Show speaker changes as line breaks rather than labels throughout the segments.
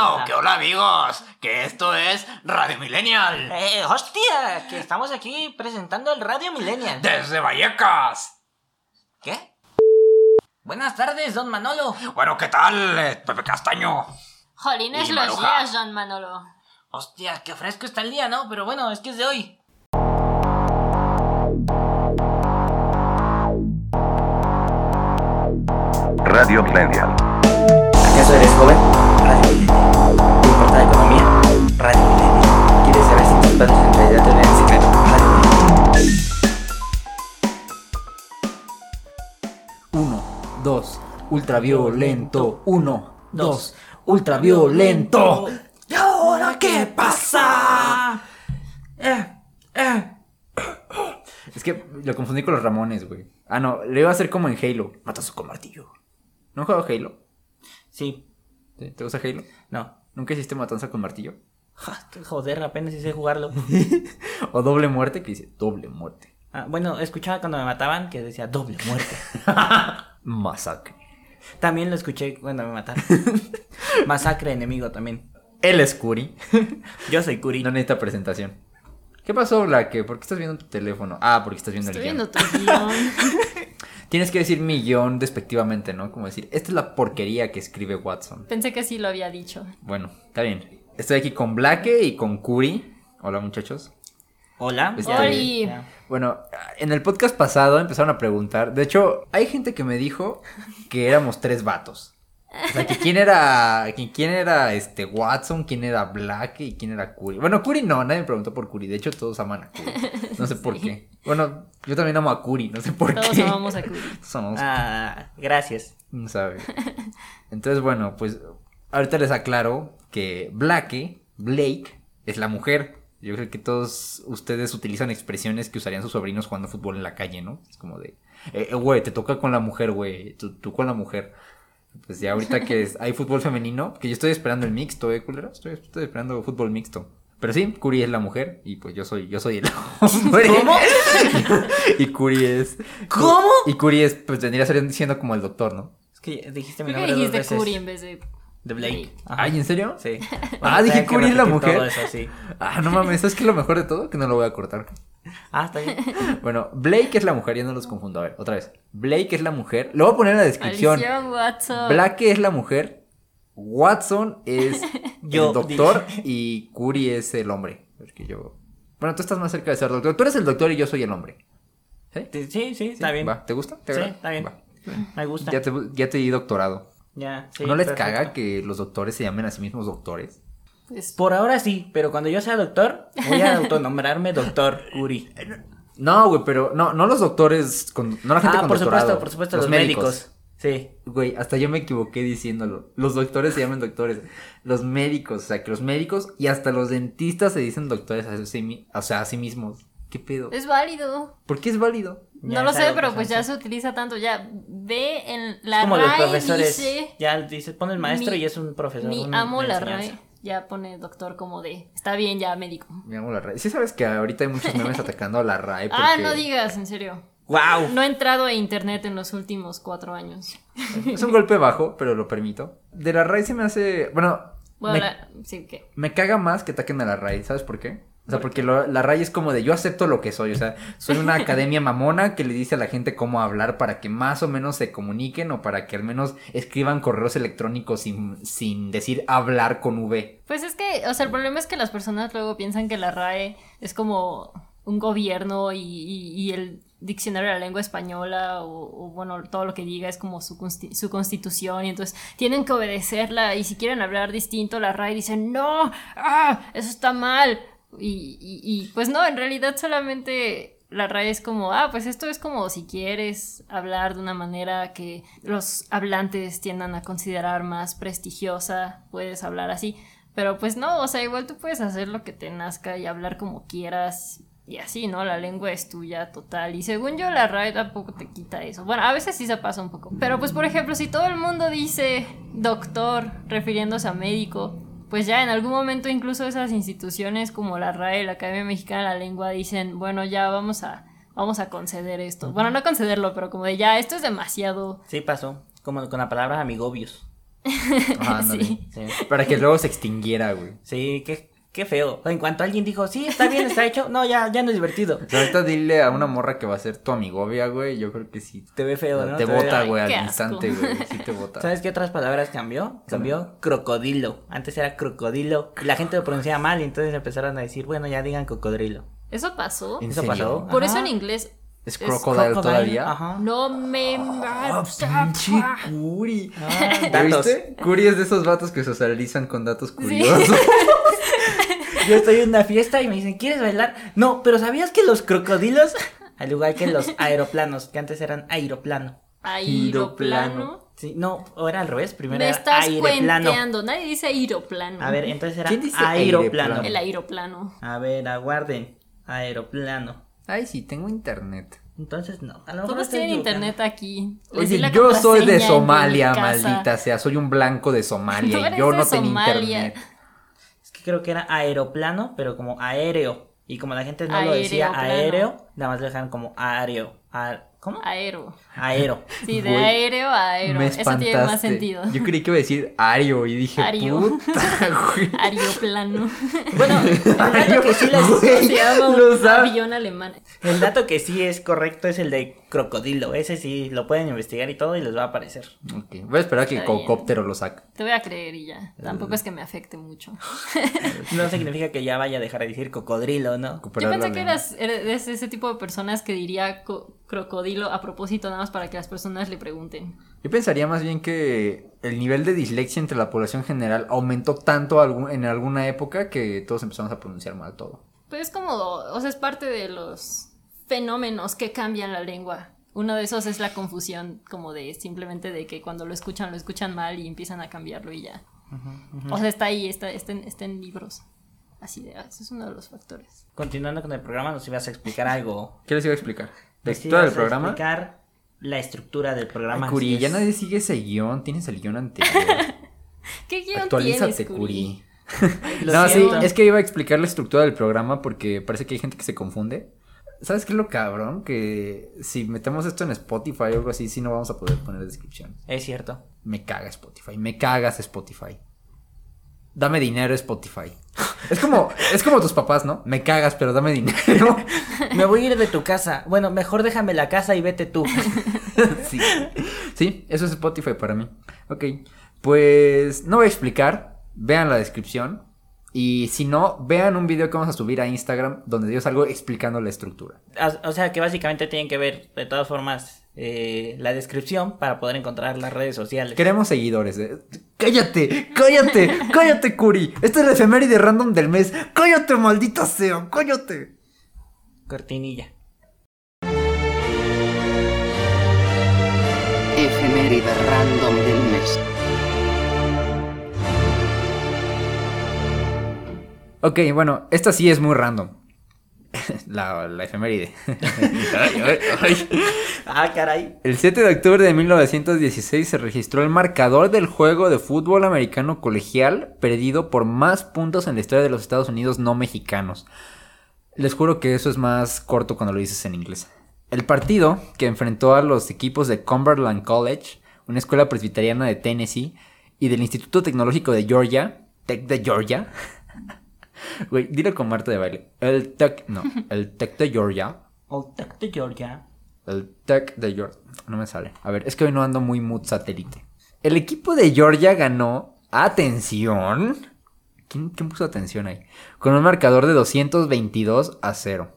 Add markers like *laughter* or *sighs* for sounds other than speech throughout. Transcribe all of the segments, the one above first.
bueno, que hola amigos, que esto es Radio Millennial.
¡Eh, hostia! Que estamos aquí presentando el Radio Millennial.
Desde Vallecas.
¿Qué? Buenas tardes, don Manolo.
Bueno, ¿qué tal, eh, Pepe Castaño?
Jolines
Y
los
Maruja.
días, Don Manolo.
Hostia, qué fresco está el día, ¿no? Pero bueno, es que es de hoy.
Radio Millennial.
¿Acaso eres joven?
Uno, dos, ultraviolento. Uno, dos, ultraviolento.
¿Y ahora qué pasa? Eh, eh.
Es que lo confundí con los Ramones, güey. Ah, no, le iba a hacer como en Halo. Matazo con martillo. ¿No he jugado Halo?
¿Sí?
¿Te gusta Halo?
no.
¿Nunca hiciste matanza con martillo? *laughs*
Joder, apenas hice jugarlo. *laughs*
O doble muerte, que dice doble muerte.
Ah, bueno, escuchaba cuando me mataban que decía doble muerte. *laughs*
Masacre.
También lo escuché cuando me mataron. Masacre enemigo también.
Él es Curi.
Yo soy Curi.
No necesita presentación. ¿Qué pasó, Blaque? ¿Por qué estás viendo tu teléfono? Ah, porque estás viendo
Estoy
el guion.
viendo tu guion.
Tienes que decir mi guion despectivamente, ¿no? Como decir, esta es la porquería que escribe Watson.
Pensé que sí lo había dicho.
Bueno, está bien. Estoy aquí con Blake y con Curi. Hola, muchachos.
Hola.
Este-. Bueno, en el podcast pasado empezaron a preguntar. De hecho, hay gente que me dijo que éramos tres vatos. O sea, que quién era, que quién era este Watson, quién era Black y quién era Curi. Bueno, Curi no, nadie me preguntó por Curi. De hecho, todos aman a Curi. No sé por qué. Bueno, yo también amo a Curi, no sé por
Todos
qué.
amamos a Curi. *laughs*
Somos,
Ah, gracias.
no sabe. Entonces, bueno, pues ahorita les aclaro que Blake, Blake, es la mujer. Yo creo que todos ustedes utilizan expresiones que usarían sus sobrinos jugando fútbol en la calle, ¿no? Es como de, eh, eh, güey, te toca con la mujer, güey, tú, tú con la mujer. Pues ya ahorita que es- hay fútbol femenino, que yo estoy esperando el mixto, ¿eh, culero? Estoy, estoy esperando fútbol mixto. Pero sí, Curi es la mujer y pues yo soy, yo soy el hombre.
¿Cómo? *laughs*
y Curi es...
¿Cómo?
Y Curi es, pues vendría ser- siendo como el doctor, ¿no?
Es que dijiste mi
¿Por qué
nombre dos
dijiste. Curi en vez de
De Blake. Ajá.
Ay, ¿en serio?
Sí. *laughs*
Ah, dije
tengo que
Curi es la mujer.
todo eso, sí.
Ah, no mames, ¿sabes qué es lo mejor de todo? Que no lo voy a cortar.
Ah, está bien. *laughs*
Bueno, Blake es la mujer, ya no los confundo. A ver, otra vez. Blake es la mujer. Lo voy a poner en la descripción.
Alicia Watson.
Blake es la mujer. Watson es *laughs*
Yo
el doctor y Curi es el hombre. Porque yo. Bueno, tú estás más cerca de ser doctor. Tú eres el doctor y yo soy el hombre. ¿Sí?
Sí, sí, sí, está bien.
Va, ¿Te gusta? ¿Te
Sí, está bien.
Va.
Me gusta.
Ya te, ya te di doctorado.
Ya, sí,
¿No les
perfecto.
caga que los doctores se llamen a sí mismos doctores?
Pues,
Por ahora sí, pero cuando yo sea doctor, voy a autonombrarme doctor Curi.
No, güey, pero no, no los doctores, con, no la gente
Ah,
con
por
doctorado.
supuesto, por supuesto, los, médicos. Sí.
Güey, hasta yo me equivoqué diciéndolo. Los doctores se llaman doctores. Los médicos, o sea, que los médicos y hasta los dentistas se dicen doctores a sí, o sea, a sí mismos. ¿Qué pedo?
es válido.
¿Por qué es válido?
Ya
no lo sé, pero pues ya se utiliza tanto. Ya ve en
Es
la
como los
RAE
profesores.
dice,
Ya dice, pone el maestro
Mi-
y es un profesor.
mi
un-
amo la
enseñanza.
RAE. Ya pone doctor como de, está bien ya médico.
Me amo la RAE. Sí sabes que ahorita hay muchos memes atacando a la RAE porque...
Ah, no digas, en serio.
¡Wow!
No he entrado a internet en los últimos cuatro años.
Es un golpe bajo, pero lo permito. De la RAE se me hace... Bueno,
Bueno,
me,
la- sí, que.
me caga más que ataquen a la RAE. ¿Sabes por qué? O sea, porque lo- la RAE es como de yo acepto lo que soy. O sea, soy una *laughs* academia mamona que le dice a la gente cómo hablar para que más o menos se comuniquen o para que al menos escriban correos electrónicos sin, sin decir hablar con V.
Pues es que, o sea, el problema es que las personas luego piensan que la RAE es como un gobierno y, y- y el diccionario de la lengua española o, o, bueno, todo lo que diga es como su, su constitución y entonces tienen que obedecerla y si quieren hablar distinto la RAE dicen no, ah, eso está mal y, pues no, en realidad solamente la RAE es como, ah, pues esto es como si quieres hablar de una manera que los hablantes tiendan a considerar más prestigiosa, puedes hablar así. Pero pues no, o sea, igual tú puedes hacer lo que te nazca y hablar como quieras y así, ¿no? La lengua es tuya total. Y según yo, la RAE tampoco te quita eso. Bueno, a veces sí se pasa un poco. Pero pues, por ejemplo, si todo el mundo dice doctor refiriéndose a médico, pues ya en algún momento incluso esas instituciones como la RAE, la Academia Mexicana de la Lengua, dicen, bueno, ya vamos a, vamos a conceder esto. Bueno, no concederlo, pero como de ya, esto es demasiado.
Sí pasó. Como con la palabra amigobios. *laughs*
Ajá, ándale.
Sí.
Sí,
Para que luego se extinguiera, güey.
sí qué, qué feo. En cuanto alguien dijo, sí, está bien, está hecho, no, ya, ya no es divertido.
O sea, ahorita dile a una morra que va a ser tu amigovia, güey. Yo creo que sí.
Te ve feo, ¿no?
te
ve-
bota, güey, al
asco.
instante, güey. Sí te bota.
¿Sabes qué otras palabras cambió? Cambió crocodilo. Antes era crocodilo. Y la gente lo pronunciaba mal y entonces empezaron a decir, bueno, ya digan cocodrilo.
¿Eso pasó?
¿En
¿Eso
serio?
pasó?
Por eso en inglés.
¿Es
es
crocodile,
Crocodile,
todavía?
Ajá.
No me mata.
pinche Curi.
Ah,
¿Ya
datos.
viste? Curi es de esos vatos que socializan con datos curiosos. *laughs*
Yo estoy en una fiesta y me dicen, ¿quieres bailar? No, pero ¿sabías que los crocodilos, al igual que los aeroplanos, que antes eran aeroplano?
Aeroplano.
Sí, no, era al revés, primero
Me
era
estás
aeroplano.
cuenteando. Nadie dice aeroplano.
A ver, entonces era
¿Quién dice
aeroplano.
aeroplano?
El aeroplano.
A ver, aguarden. Aeroplano.
Ay, sí, tengo internet.
Entonces no. A lo mejor
Todos tienen internet aquí. Les di
Oye,
la
yo soy de
contraseña en
Somalia,
casa.
maldita sea. Soy un blanco de *laughs* Somalia
Tú eres
yo
de
no tenía
Somalia.
internet.
Creo que era aeroplano, pero como aéreo. Y como la gente no lo decía aéreo, nada más lo dejaron como aéreo. A- ¿Cómo?
Aero.
Aero.
Sí, de
Güey,
aéreo a aero.
Me
Eso tiene más sentido.
Yo creí que iba a decir Ario y dije,
Ario.
puta, güey. *laughs*
Aeroplano. *laughs*
Bueno, el dato que sí les-
Güey,
Se llama un avión alemán.
el dato que sí es correcto es el de crocodilo. Ese sí lo pueden investigar y todo y les va a aparecer.
Ok, Voy a esperar a que
bien.
Cocóptero lo saque.
Te voy a creer y ya. Tampoco es que me afecte mucho.
No significa que ya vaya a dejar de decir cocodrilo, ¿no?
Yo pensé que eras, eres ese tipo de personas que diría co- a propósito nada más para que las personas le pregunten.
Yo pensaría más bien que el nivel de dislexia entre la población general aumentó tanto en alguna época que todos empezamos a pronunciar mal todo.
Pues es como, o sea, es parte de los fenómenos que cambian la lengua. Uno de esos es la confusión, como de simplemente de que cuando lo escuchan, lo escuchan mal y empiezan a cambiarlo y ya. O sea, está ahí, está, está, en, está en libros. Así de, ah, ese es uno de los factores.
Continuando con el programa, nos ibas a explicar algo.
¿Qué les iba a explicar? ¿La
Nos
estructura del programa?
explicar la estructura del programa.
Ay, Curi, ya
es.
nadie sigue ese guion. Tienes el guion anterior. *laughs*
¿Qué guion
Actualízate,
tienes,
Curi. *laughs* No, sí, es que iba a explicar la estructura del programa porque parece que hay gente que se confunde. ¿Sabes qué es lo cabrón? Que si metemos esto en Spotify o algo así, sí no vamos a poder poner descripción.
Es cierto.
Me caga Spotify, me cagas Spotify. Dame dinero Spotify. Es como, es como tus papás, ¿no? Me cagas, pero dame dinero. *laughs*
Me voy a ir de tu casa. Bueno, mejor déjame la casa y vete tú. *laughs*
sí. Sí, eso es Spotify para mí. Ok. Pues no voy a explicar. Vean la descripción. Y si no, vean un video que vamos a subir a Instagram donde yo salgo explicando la estructura.
O o sea que básicamente tienen que ver de todas formas eh, la descripción para poder encontrar las redes sociales.
Queremos seguidores. eh. Cállate, cállate, cállate, Curi. Esta es la efeméride random del mes. Cállate, maldita sea, cállate.
Cortinilla.
Efeméride random del mes.
Ok, bueno, esta sí es muy random. *laughs* La, la efeméride. *laughs* Ay, ay, ay.
Ah, caray.
El 7 de octubre de 1916 se registró el marcador del juego de fútbol americano colegial perdido por más puntos en la historia de los Estados Unidos no mexicanos. Les juro que eso es más corto cuando lo dices en inglés. El partido que enfrentó a los equipos de Cumberland College, una escuela presbiteriana de Tennessee, y del Instituto Tecnológico de Georgia, Tech de Georgia. Güey, dilo con Marta de baile. El Tech, no, *laughs* el Tech de Georgia.
Old Tech de Georgia.
El Tech de Georgia. No me sale. A ver, es que hoy no ando muy mood satélite. El equipo de Georgia ganó. Atención. ¿Quién, quién puso atención ahí? Con un marcador de 222 a 0.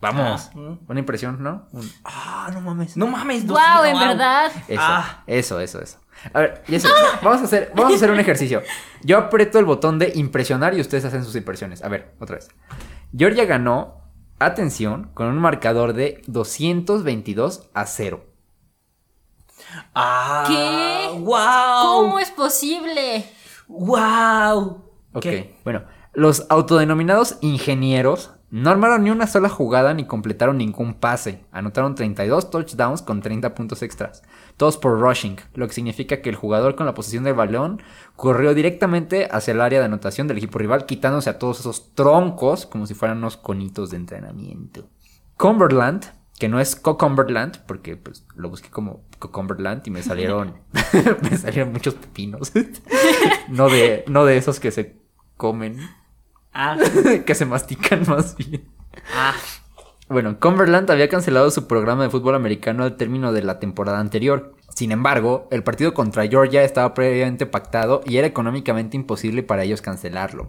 Vamos.
Ah.
Una impresión, ¿no? Un- Ah, no mames.
No mames. dos-
¡Wow! En
wow.
verdad.
Eso,
Ah.
eso, eso, eso. A ver, sé, vamos a hacer, vamos a hacer un ejercicio. Yo aprieto el botón de impresionar y ustedes hacen sus impresiones. A ver, otra vez. Georgia ganó, atención, con un marcador de 222 a 0.
Ah.
¿Qué?
¡Wow!
¿Cómo es posible?
¡Wow!
Ok,
¿Qué?
bueno. Los autodenominados ingenieros no armaron ni una sola jugada ni completaron ningún pase. Anotaron 32 touchdowns con 30 puntos extras. Todos por rushing, lo que significa que el jugador con la posesión del balón corrió directamente hacia el área de anotación del equipo rival, quitándose a todos esos troncos como si fueran unos conitos de entrenamiento. Cumberland, que no es Cocumberland, porque pues lo busqué como Cocumberland y me salieron, *laughs* *laughs* me salieron muchos pepinos. *laughs* no, de, no de esos que se comen,
Ah,
que se mastican más bien.
ah.
Bueno, Cumberland había cancelado su programa de fútbol americano al término de la temporada anterior. Sin embargo, el partido contra Georgia estaba previamente pactado y era económicamente imposible para ellos cancelarlo.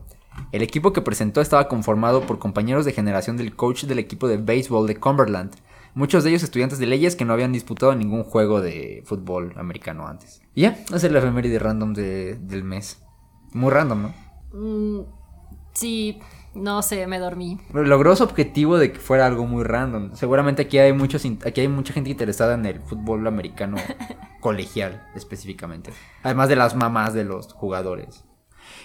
El equipo que presentó estaba conformado por compañeros de generación del coach del equipo de béisbol de Cumberland, muchos de ellos estudiantes de leyes que no habían disputado ningún juego de fútbol americano antes. Y ya, es la efeméride random de- del mes. Muy random, ¿no?
Mm, sí, no sé, me dormí.
Pero logró su objetivo de que fuera algo muy random. Seguramente aquí hay muchos aquí hay mucha gente interesada en el fútbol americano *laughs* colegial específicamente. Además de las mamás de los jugadores.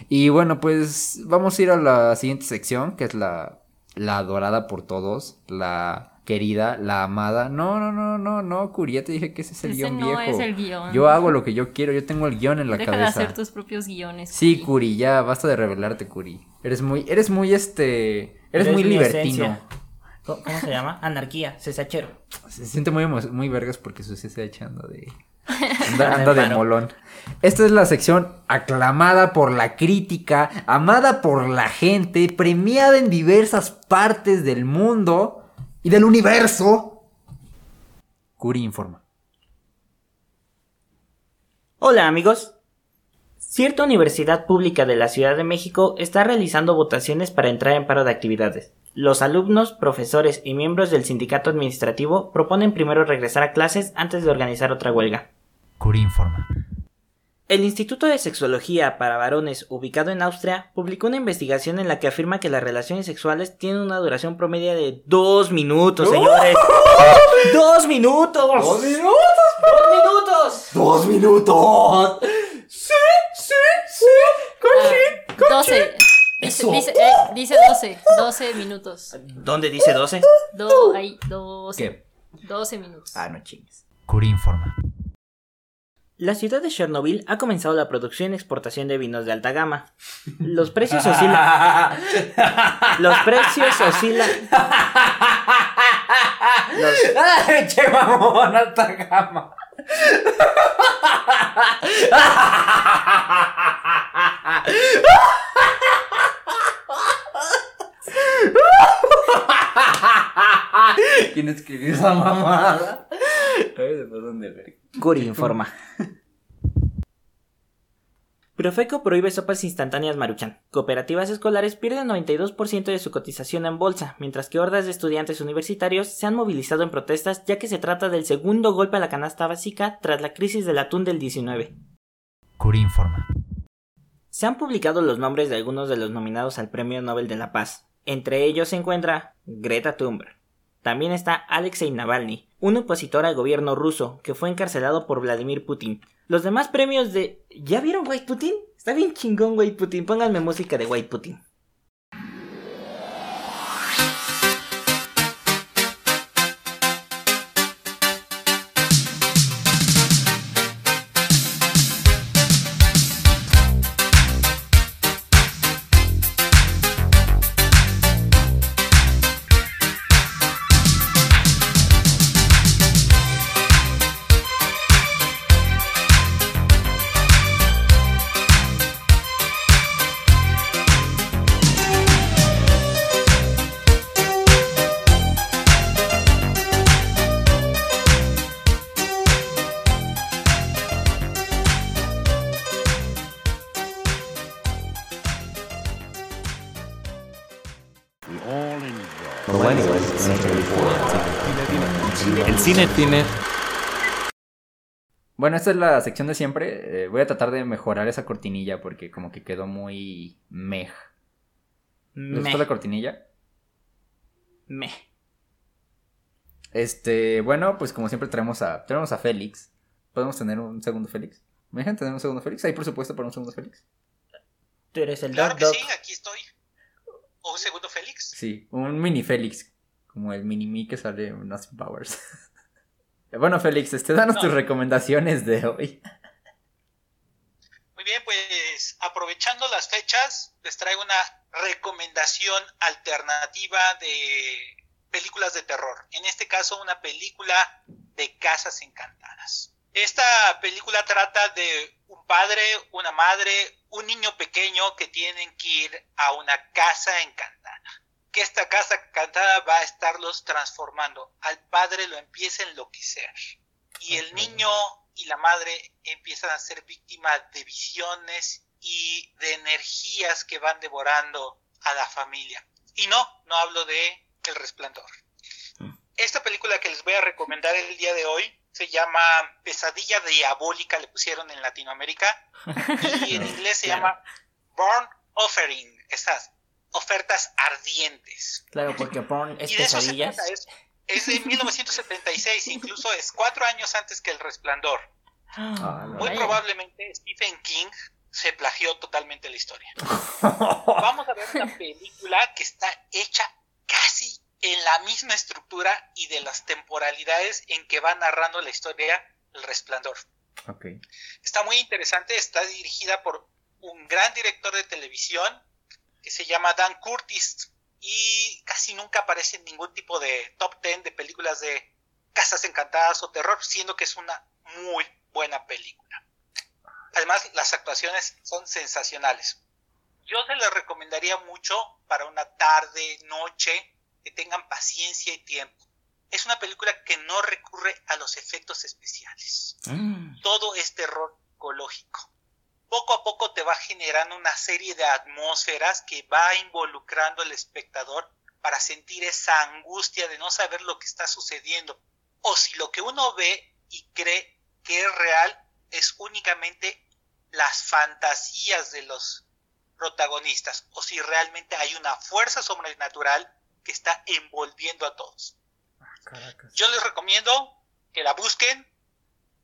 Y bueno, pues vamos a ir a la siguiente sección, que es la la adorada por todos, la querida, la amada. No, no, no, no, no, Curi, ya te dije que ese es el
Ese
guion
no
viejo.
es el guion.
Yo hago lo que yo quiero, yo tengo el guion en la
Deja de
cabeza.
hacer tus propios guiones.
Sí,
Curi.
Ya basta de revelarte, Curi. Eres muy, eres muy este, eres muy libertino.
esencia. ¿Cómo, se llama? Anarquía, cesachero.
Se siente muy, muy vergas porque su se está echando de. *laughs* Anda, de molón. Esta es la sección aclamada por la crítica, amada por la gente, premiada en diversas partes del mundo y del universo. Curi informa.
Hola amigos. Cierta universidad pública de la Ciudad de México está realizando votaciones para entrar en paro de actividades. Los alumnos, profesores y miembros del sindicato administrativo proponen primero regresar a clases antes de organizar otra huelga.
Curi informa.
El Instituto de Sexología para Varones, ubicado en Austria, publicó una investigación en la que afirma que las relaciones sexuales tienen una duración promedio de dos minutos, señores. *laughs* ¡Dos minutos! ¡Dos minutos! ¡Dos minutos!
¡Dos minutos!
Ah, 12. Dice, dice, eh, dice 12. 12 minutos.
¿Dónde dice 12?
Do, ahí, 12.
¿Qué?
12 minutos.
Ah, no chingues.
Curi informa.
La ciudad de Chernobyl ha comenzado la producción y exportación de vinos de alta gama. Los precios oscilan. *laughs* Los precios oscilan. Los- *laughs*
¡Che mamón, alta gama! ¿Quién escribió esa mamada? Verga.
Curi informa. *laughs* Profeco prohíbe sopas instantáneas Maruchan. Cooperativas escolares pierden 92% de su cotización en bolsa, mientras que hordas de estudiantes universitarios se han movilizado en protestas ya que se trata del segundo golpe a la canasta básica tras la crisis del atún del 19.
Curi informa.
Se han publicado los nombres de algunos de los nominados al Premio Nobel de la Paz. Entre ellos se encuentra Greta Thunberg. También está Alexei Navalny, un opositor al gobierno ruso que fue encarcelado por Vladimir Putin. Los demás premios de... ¿Ya vieron White Putin? Está bien chingón White Putin. Pónganme música de White Putin.
Cine
Bueno, esta es la sección de siempre. Eh, voy a tratar de mejorar esa cortinilla porque como que quedó muy mej. ¿Les gustó la cortinilla?
Me.
Este, bueno, pues como siempre traemos a, traemos a Félix. ¿Podemos tener un segundo Félix? ¿Me dejan tener un segundo Félix? ¿Hay presupuesto para un segundo Félix?
Tú eres el
Claro
Dog
que sí, aquí estoy. ¿O un segundo Félix?
Sí, un mini Félix. Como el mini me que sale en Austin Powers. *laughs* bueno, Félix, este, danos tus recomendaciones de hoy.
Muy bien, pues aprovechando las fechas, les traigo una recomendación alternativa de películas de terror. En este caso, una película de casas encantadas. Esta película trata de un padre, una madre, un niño pequeño que tienen que ir a una casa encantada. Que esta casa encantada va a estarlos transformando. Al padre lo empieza a enloquecer. Y el niño y la madre empiezan a ser víctimas de visiones y de energías que van devorando a la familia. Y no, no hablo de El Resplandor. Esta película que les voy a recomendar el día de hoy se llama Pesadilla Diabólica, le pusieron en Latinoamérica, y en *laughs* inglés se llama Born Offering, esas ofertas ardientes.
Claro, porque porn es
Y de eso se
pesadillas.
trata, es, es de 1976, incluso es cuatro años antes que El Resplandor.
Ah,
Muy
Vaya.
probablemente Stephen King se plagió totalmente la historia. *laughs* Vamos a ver una película que está hecha casi en la misma estructura y de las temporalidades en que va narrando la historia El Resplandor. Está muy interesante, está dirigida por un gran director de televisión que se llama Dan Curtis y casi nunca aparece en ningún tipo de top 10 de películas de casas encantadas o terror, siendo que es una muy buena película. Además, las actuaciones son sensacionales. Yo se les recomendaría mucho para una tarde, noche, que tengan paciencia y tiempo. Es una película que no recurre a los efectos especiales
Mm.
todo es terror psicológico. Poco a poco te va generando una serie de atmósferas que va involucrando al espectador para sentir esa angustia de no saber lo que está sucediendo. O si lo que uno ve y cree que es real es únicamente las fantasías de los protagonistas. O si realmente hay una fuerza sobrenatural que está envolviendo a todos. Yo les recomiendo que la busquen.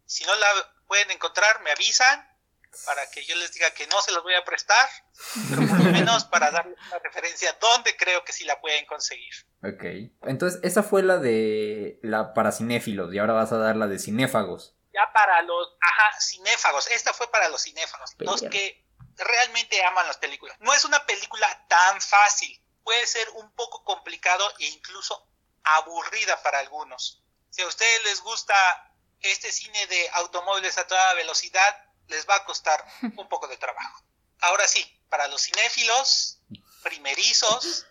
Si no la pueden encontrar, me avisan para que yo les diga que no se los voy a prestar, pero por lo *laughs* menos para darles una referencia donde creo que sí la pueden conseguir.
Ok. Entonces, esa fue la de la para cinéfilos y ahora vas a dar la de cinéfagos.
Ya para los, ajá, cinéfagos. Esta fue para los cinéfagos, los que realmente aman las películas. No es una película tan fácil. Puede ser un poco complicado e incluso aburrida para algunos. Si a ustedes les gusta este cine de automóviles a toda velocidad, les va a costar un poco de trabajo. Ahora sí, para los cinéfilos primerizos,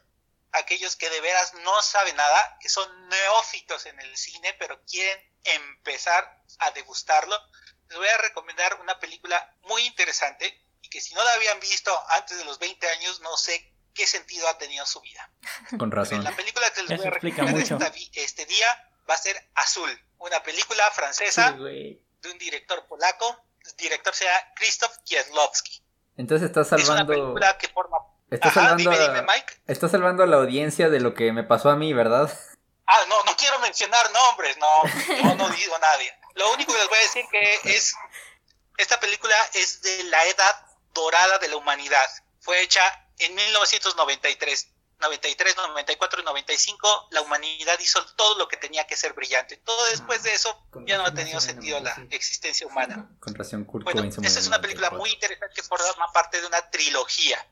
aquellos que de veras no saben nada, que son neófitos en el cine, pero quieren empezar a degustarlo, les voy a recomendar una película muy interesante y que si no la habían visto antes de los 20 años, no sé qué sentido ha tenido su vida.
Con razón.
La película que les
Eso
voy a recomendar esta este día va a ser Azul, una película francesa
Sí,
de un director polaco. Director se llama Krzysztof Kieslowski.
Entonces
Es una
salvando.
película que forma...
Estás
Ajá,
salvando,
dime,
a...
dime, Mike.
estás salvando a la audiencia de lo que me pasó a mí, ¿verdad?
Ah, no, no quiero mencionar nombres, no, no, no digo a nadie. Lo único que les voy a decir que es, esta película es de la edad dorada de la humanidad. Fue hecha en 1993. 93, 94 y 95, la humanidad hizo todo lo que tenía que ser brillante. Todo después de eso ya no ha tenido sentido la existencia humana.
Con razón, Kurt
Bueno, esta es una película
94.
muy interesante que forma parte de una trilogía.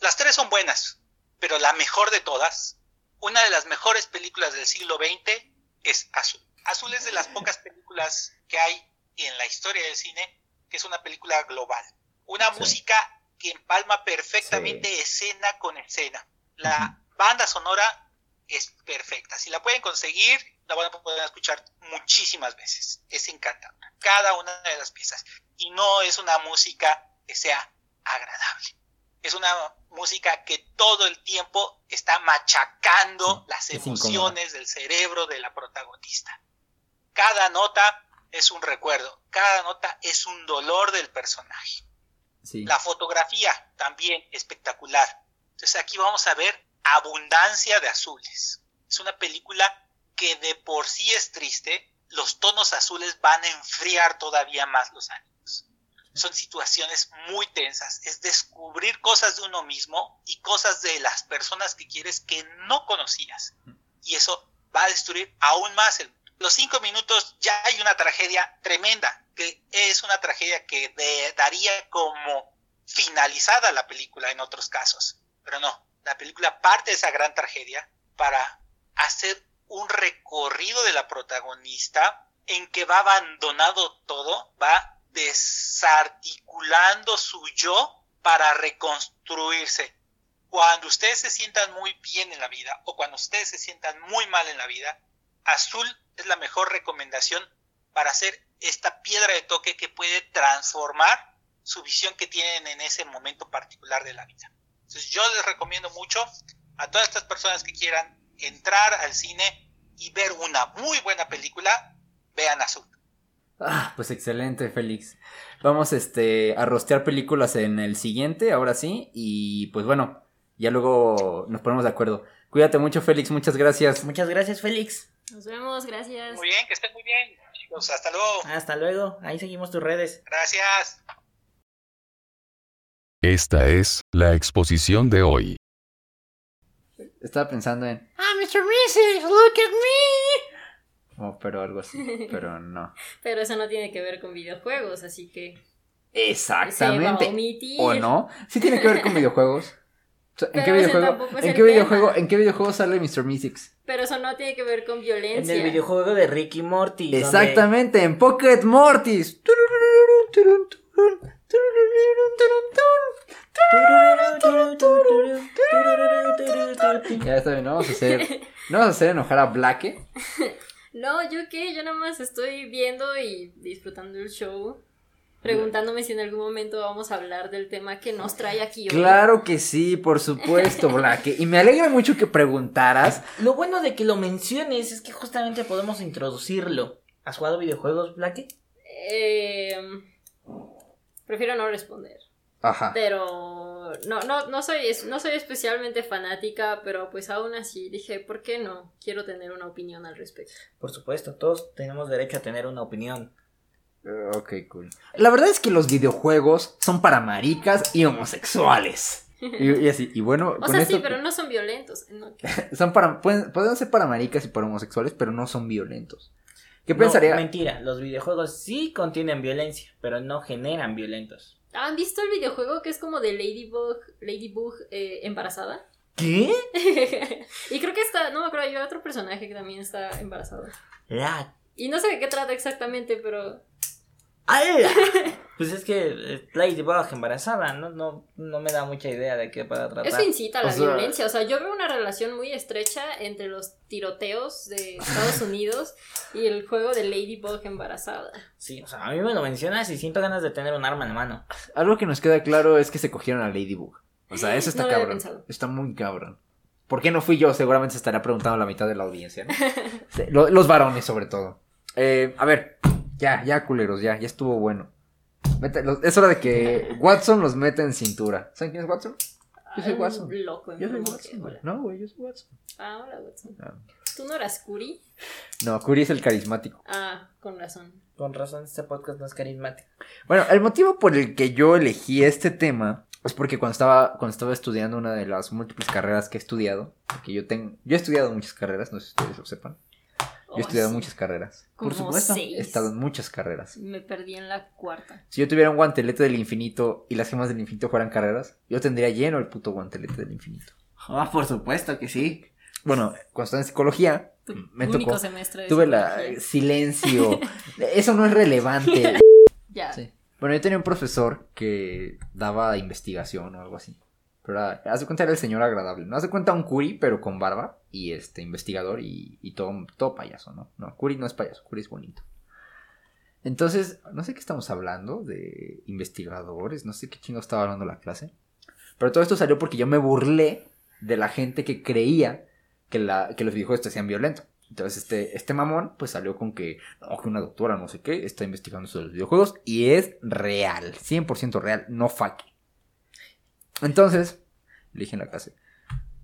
Las tres son buenas, pero la mejor de todas, una de las mejores películas del siglo XX es Azul. Azul es de las pocas películas que hay en la historia del cine que es una película global. Una
Sí.
música que empalma perfectamente escena con escena. La banda sonora es perfecta. Si la pueden conseguir, la van a poder escuchar muchísimas veces. Es encantadora. Cada una de las piezas. Y no es una música que sea agradable. Es una música que todo el tiempo está machacando
Sí,
las
es
emociones del cerebro de la protagonista. Cada nota es un recuerdo. Cada nota es un dolor del personaje.
Sí.
La fotografía también espectacular. Entonces aquí vamos a ver abundancia de azules. Es una película que de por sí es triste. Los tonos azules van a enfriar todavía más los ánimos. Son situaciones muy tensas. Es descubrir cosas de uno mismo y cosas de las personas que quieres que no conocías. Y eso va a destruir aún más el mundo. Los cinco minutos ya hay una tragedia tremenda, que es una tragedia que daría como finalizada la película en otros casos. Pero no, la película parte de esa gran tragedia para hacer un recorrido de la protagonista en que va abandonado todo, va desarticulando su yo para reconstruirse. Cuando ustedes se sientan muy bien en la vida o cuando ustedes se sientan muy mal en la vida, azul es la mejor recomendación para hacer esta piedra de toque que puede transformar su visión que tienen en ese momento particular de la vida. Entonces yo les recomiendo mucho a todas estas personas que quieran entrar al cine y ver una muy buena película, vean Azul.
Ah, pues excelente, Félix. Vamos este, a rostear películas en el siguiente, ahora sí. Y pues bueno, ya luego nos ponemos de acuerdo. Cuídate mucho, Félix. Muchas gracias.
Muchas gracias, Félix.
Nos vemos, gracias.
Muy bien, que estén muy bien, chicos. Hasta luego.
Hasta luego. Ahí seguimos tus redes.
Gracias.
Esta es la exposición de hoy.
Estaba pensando en. Ah, Mr. Mrs., look at me. Oh, pero algo así. *laughs* Pero no.
Pero eso no tiene que ver con videojuegos, así que
Exactamente.
Se va a.
¿O no? Sí tiene que ver con *laughs* videojuegos. O sea, ¿En,
Pero
qué videojuego, ¿en, qué videojuego. ¿En qué videojuego sale Mr. Mystics?
Pero eso no tiene que ver con
En
violencia.
el videojuego de Ricky Morty. donde-
Exactamente, en Pocket Mortis. Ya está bien, no vamos a hacer, no vamos a hacer enojar a Blake.
No, yo qué, yo nada más estoy viendo y disfrutando el show. Preguntándome si en algún momento vamos a hablar del tema que nos trae aquí hoy.
Claro que sí, por supuesto, Blake. Y me alegra mucho que preguntaras.
Lo bueno de que lo menciones es que justamente podemos introducirlo. ¿Has jugado videojuegos, Blake?
Eh, prefiero no responder.
Ajá.
Pero no, no, no soy, no soy especialmente fanática, pero pues aún así dije, ¿por qué no? Quiero tener una opinión al respecto.
Por supuesto, todos tenemos derecho a tener una opinión.
Eh, Ok, cool. La verdad es que los videojuegos son para maricas y homosexuales. Y, y así, y bueno,
O
con
sea,
esto
sí, pero no son violentos. ¿no? *laughs*
son para, pueden, pueden ser para maricas y para homosexuales, pero no son violentos. ¿Qué
No,
pensaría?
mentira, los videojuegos sí contienen violencia, pero no generan violentos.
¿Han visto el videojuego que es como de Ladybug, Ladybug eh, embarazada?
¿Qué? *laughs*
y creo que está, no me acuerdo, hay otro personaje que también está embarazado.
La...
Y no sé de qué trata exactamente, pero
¡Ala! *laughs* Pues es que eh, Ladybug embarazada, ¿no? No, no me da mucha idea de qué para tratar.
eso incita a la
O sea-
violencia. O sea, yo veo una relación muy estrecha entre los tiroteos de Estados Unidos y el juego de Ladybug embarazada.
Sí, o sea, a mí me lo mencionas y siento ganas de tener un arma en la mano.
Algo que nos queda claro es que se cogieron a Ladybug. O sea, eso está
No
cabrón. Está muy cabrón. ¿Por qué no fui yo? Seguramente se estará preguntando la mitad de la audiencia. ¿no? *laughs* Los varones, sobre todo. Eh, a ver, ya, ya, culeros, ya, ya estuvo bueno. Mete- los- es hora de que Watson los meta en cintura. ¿Saben quién es Watson? Yo soy Watson.
un Loco
Yo soy Watson. güey. No, güey, yo soy Watson.
Ah, hola, Watson.
Ah.
¿Tú no eras Curi?
No, Curry es el carismático.
Ah, con razón.
Con razón, este podcast no es carismático.
Bueno, el motivo por el que yo elegí este tema es porque cuando estaba, cuando estaba estudiando una de las múltiples carreras que he estudiado, porque yo tengo, yo he estudiado muchas carreras, no sé si ustedes lo sepan. Yo he estudiado muchas carreras. Por supuesto,
seis.
he estado en muchas carreras.
Me perdí en la cuarta.
Si yo tuviera un guantelete del infinito y las gemas del infinito fueran carreras, yo tendría lleno el puto guantelete del infinito.
Ah, por supuesto que sí.
Bueno, cuando estaba en psicología,
Tu
me
único
tocó.
semestre de
Tuve la silencio. *laughs* Eso no es relevante. *laughs*
Ya.
Sí. Bueno, yo tenía un profesor que daba investigación o algo así. Pero de cuenta era el señor agradable. No haz de cuenta un Curi, pero con barba. Y este, investigador y, y todo, todo payaso, ¿no? No, Curi no es payaso, Curi es bonito. Entonces, no sé qué estamos hablando de investigadores, no sé qué chingo estaba hablando la clase. Pero todo esto salió porque yo me burlé de la gente que creía que, la, que los videojuegos te hacían violento. Entonces este, este mamón pues salió con que, no, que una doctora no sé qué está investigando sobre los videojuegos y es real, 100% real, no fake. Entonces, le en la clase,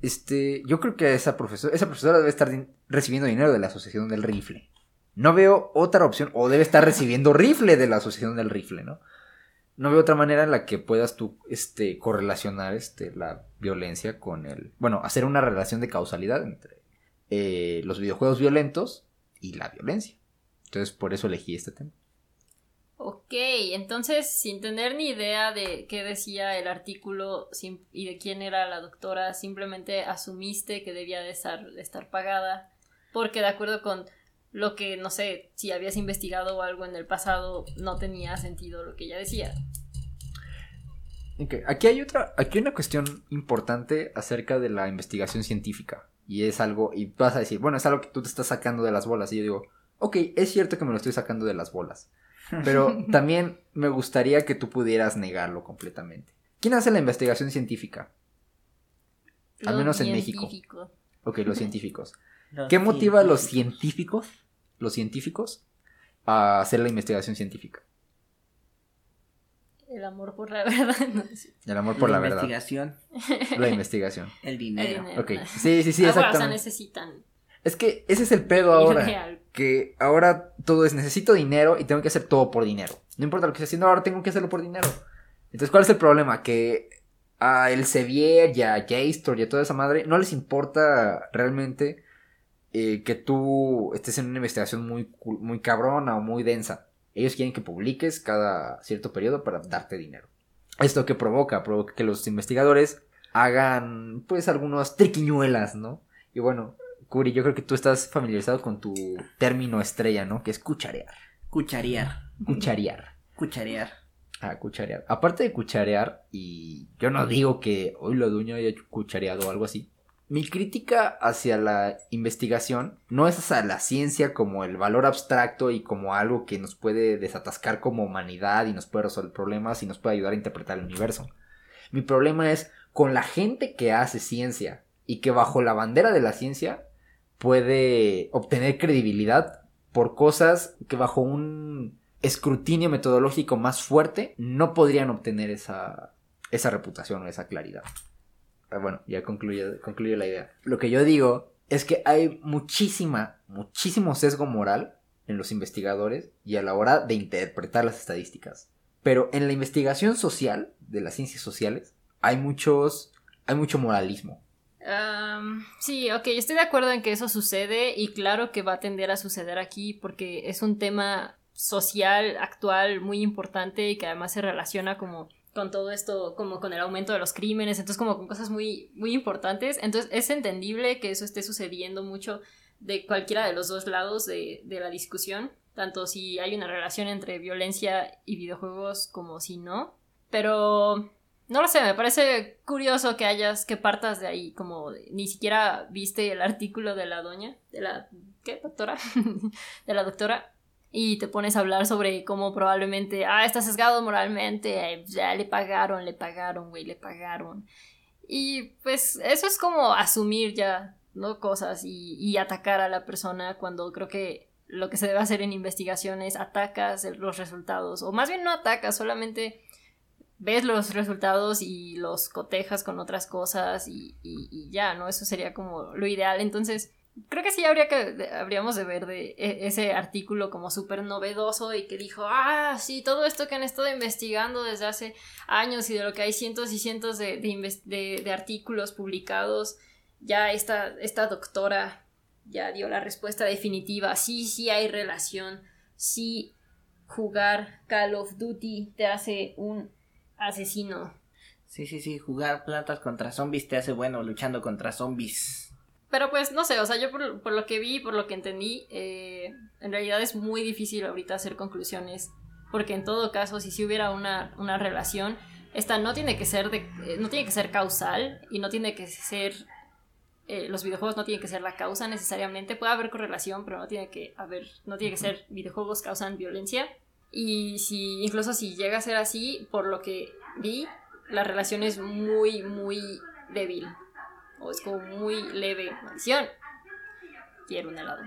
este, yo creo que esa profesora, debe estar recibiendo dinero de la Asociación del Rifle. No veo otra opción, o debe estar recibiendo rifle de la Asociación del Rifle, ¿no? No veo otra manera en la que puedas tú este, correlacionar este, la violencia con el... Bueno, hacer una relación de causalidad entre eh, los videojuegos violentos y la violencia. Entonces, por eso elegí este tema.
Ok, entonces sin tener ni idea de qué decía el artículo y de quién era la doctora, simplemente asumiste que debía de estar, pagada porque de acuerdo con lo que, no sé, si habías investigado o algo en el pasado, no tenía sentido lo que ella decía.
Ok, Aquí hay otra, aquí hay una cuestión importante acerca de la investigación científica. Y es algo, y vas a decir, bueno, es algo que tú te estás sacando de las bolas. Y yo digo, ok, es cierto que me lo estoy sacando de las bolas. Pero *laughs* también me gustaría que tú pudieras negarlo completamente. ¿Quién hace la investigación científica? Al menos en México. Ok, los científicos.
Los
¿Qué motiva a los
científicos.
los científicos, a hacer la investigación científica?
El amor por la *laughs* verdad. no
El amor por la, verdad.
investigación,
La investigación.
el
el
dinero.
dinero.
Ok, sí, sí, sí,
Ah, bueno, o sea,
exactamente.
necesitan.
Es que ese es el pedo ahora. Que ahora todo es necesito dinero y tengo que hacer todo por dinero. No importa lo que esté haciendo, ahora tengo que hacerlo por dinero. Entonces, ¿cuál es el problema? Que a el Sevier y a Jastor y a toda esa madre no les importa realmente eh, que tú estés en una investigación muy, muy cabrona o muy densa. Ellos quieren que publiques cada cierto periodo para darte dinero. Esto que provoca, provoca que los investigadores hagan pues algunas triquiñuelas, ¿no? Y bueno, Curi, yo creo que tú estás familiarizado con tu término estrella, ¿no? Que es cucharear.
Cucharear,
Cucharear.
cucharear.
Ah, cucharear. Aparte de cucharear, y yo no digo que hoy lo dueño haya cuchareado o algo así. Mi crítica hacia la investigación no es hacia la ciencia como el valor abstracto y como algo que nos puede desatascar como humanidad y nos puede resolver problemas y nos puede ayudar a interpretar el universo. Mi problema es con la gente que hace ciencia y que bajo la bandera de la ciencia puede obtener credibilidad por cosas que bajo un escrutinio metodológico más fuerte no podrían obtener esa, esa reputación o esa claridad. Ah, Bueno, ya concluye, concluye la idea. Lo que yo digo es que hay muchísima, muchísimo sesgo moral en los investigadores y a la hora de interpretar las estadísticas. Pero en la investigación social, de las ciencias sociales, hay muchos, hay mucho moralismo.
Am, sí, ok, estoy de acuerdo en que eso sucede y claro que va a tender a suceder aquí porque es un tema social actual muy importante y que además se relaciona como con todo esto, como con el aumento de los crímenes, entonces como con cosas muy, muy importantes. Entonces es entendible que eso esté sucediendo mucho de cualquiera de los dos lados de, de la discusión, tanto si hay una relación entre violencia y videojuegos como si no. Pero no lo sé, me parece curioso que hayas, que partas de ahí, como ni siquiera viste el artículo de la doña, de la, ¿qué? Doctora, *laughs* de la doctora, y te pones a hablar sobre cómo probablemente, ah, está sesgado moralmente, eh, ya le pagaron, le pagaron, güey, le pagaron. Y pues eso es como asumir ya, ¿no? Cosas y, y atacar a la persona cuando creo que lo que se debe hacer en investigación es atacas los resultados, o más bien no atacas, solamente ves los resultados y los cotejas con otras cosas y, ya, ¿no? Eso sería como lo ideal. Entonces, creo que sí habría que, habríamos de ver de e- ese artículo como súper novedoso y que dijo, ah, sí, todo esto que han estado investigando desde hace años y de lo que hay cientos y cientos de- de artículos publicados, ya esta, esta doctora ya dio la respuesta definitiva, sí, sí hay relación, sí jugar Call of Duty te hace un asesino.
Sí, sí, sí, jugar plantas contra zombies te hace bueno luchando contra zombies.
Pero pues no sé, o sea, yo por, por lo que vi, por lo que entendí, eh, en realidad es muy difícil ahorita hacer conclusiones, porque en todo caso, si sí hubiera una, una relación, esta no tiene que ser de, eh, no tiene que ser causal y no tiene que ser eh, los videojuegos no tienen que ser la causa necesariamente, puede haber correlación, pero no tiene que haber, no tiene que ser videojuegos causan violencia. Y si, incluso si llega a ser así, por lo que vi, la relación es muy, muy débil. O es como muy leve. Maldición. Quiero un helado.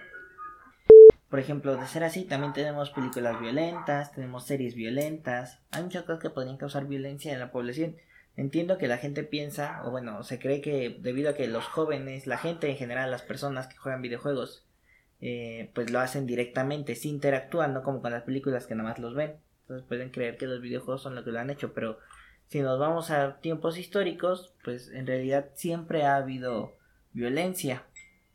Por ejemplo, de ser así, también tenemos películas violentas, tenemos series violentas. Hay muchas cosas que podrían causar violencia en la población. Entiendo que la gente piensa, o bueno, se cree que debido a que los jóvenes, la gente en general, las personas que juegan videojuegos, eh, pues lo hacen directamente, sí interactúan, no como con las películas que nada más los ven. Entonces pueden creer que los videojuegos son lo que lo han hecho, pero si nos vamos a tiempos históricos, pues en realidad siempre ha habido violencia.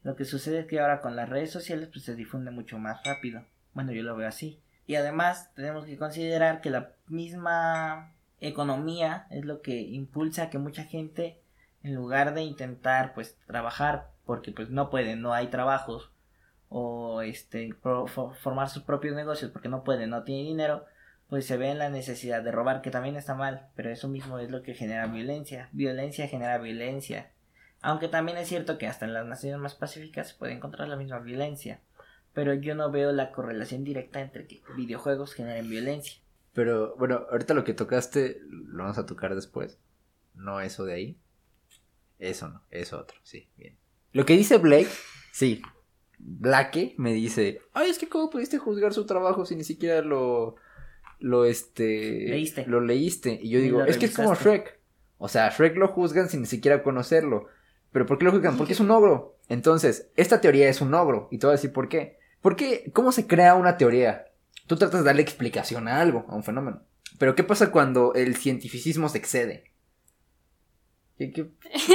Lo que sucede es que ahora con las redes sociales pues se difunde mucho más rápido. Bueno, yo lo veo así. Y además tenemos que considerar que la misma economía es lo que impulsa que mucha gente en lugar de intentar pues trabajar porque pues no pueden, no hay trabajos o este pro- fo- formar sus propios negocios porque no pueden, no tienen dinero, pues se ve en la necesidad de robar, que también está mal, pero eso mismo es lo que genera violencia. Violencia genera violencia. Aunque también es cierto que hasta en las naciones más pacíficas se puede encontrar la misma violencia. Pero yo no veo la correlación directa entre que videojuegos generen violencia.
Pero bueno, ahorita lo que tocaste lo vamos a tocar después. No eso de ahí. Eso no, eso otro, sí, bien. Lo que dice Blake, sí. Blake me dice, ay, es que cómo pudiste juzgar su trabajo si ni siquiera lo, lo, este,
Leíste.
lo leíste. Y yo digo, es que es como. Shrek. O sea, Shrek lo juzgan sin ni siquiera conocerlo. Pero ¿por qué lo juzgan? Porque es un ogro. Entonces, esta teoría es un ogro. Y te voy a decir por qué. Porque, ¿cómo se crea una teoría? Tú tratas de darle explicación a algo, a un fenómeno. Pero ¿qué pasa cuando el cientificismo se excede? ¿Qué- qué-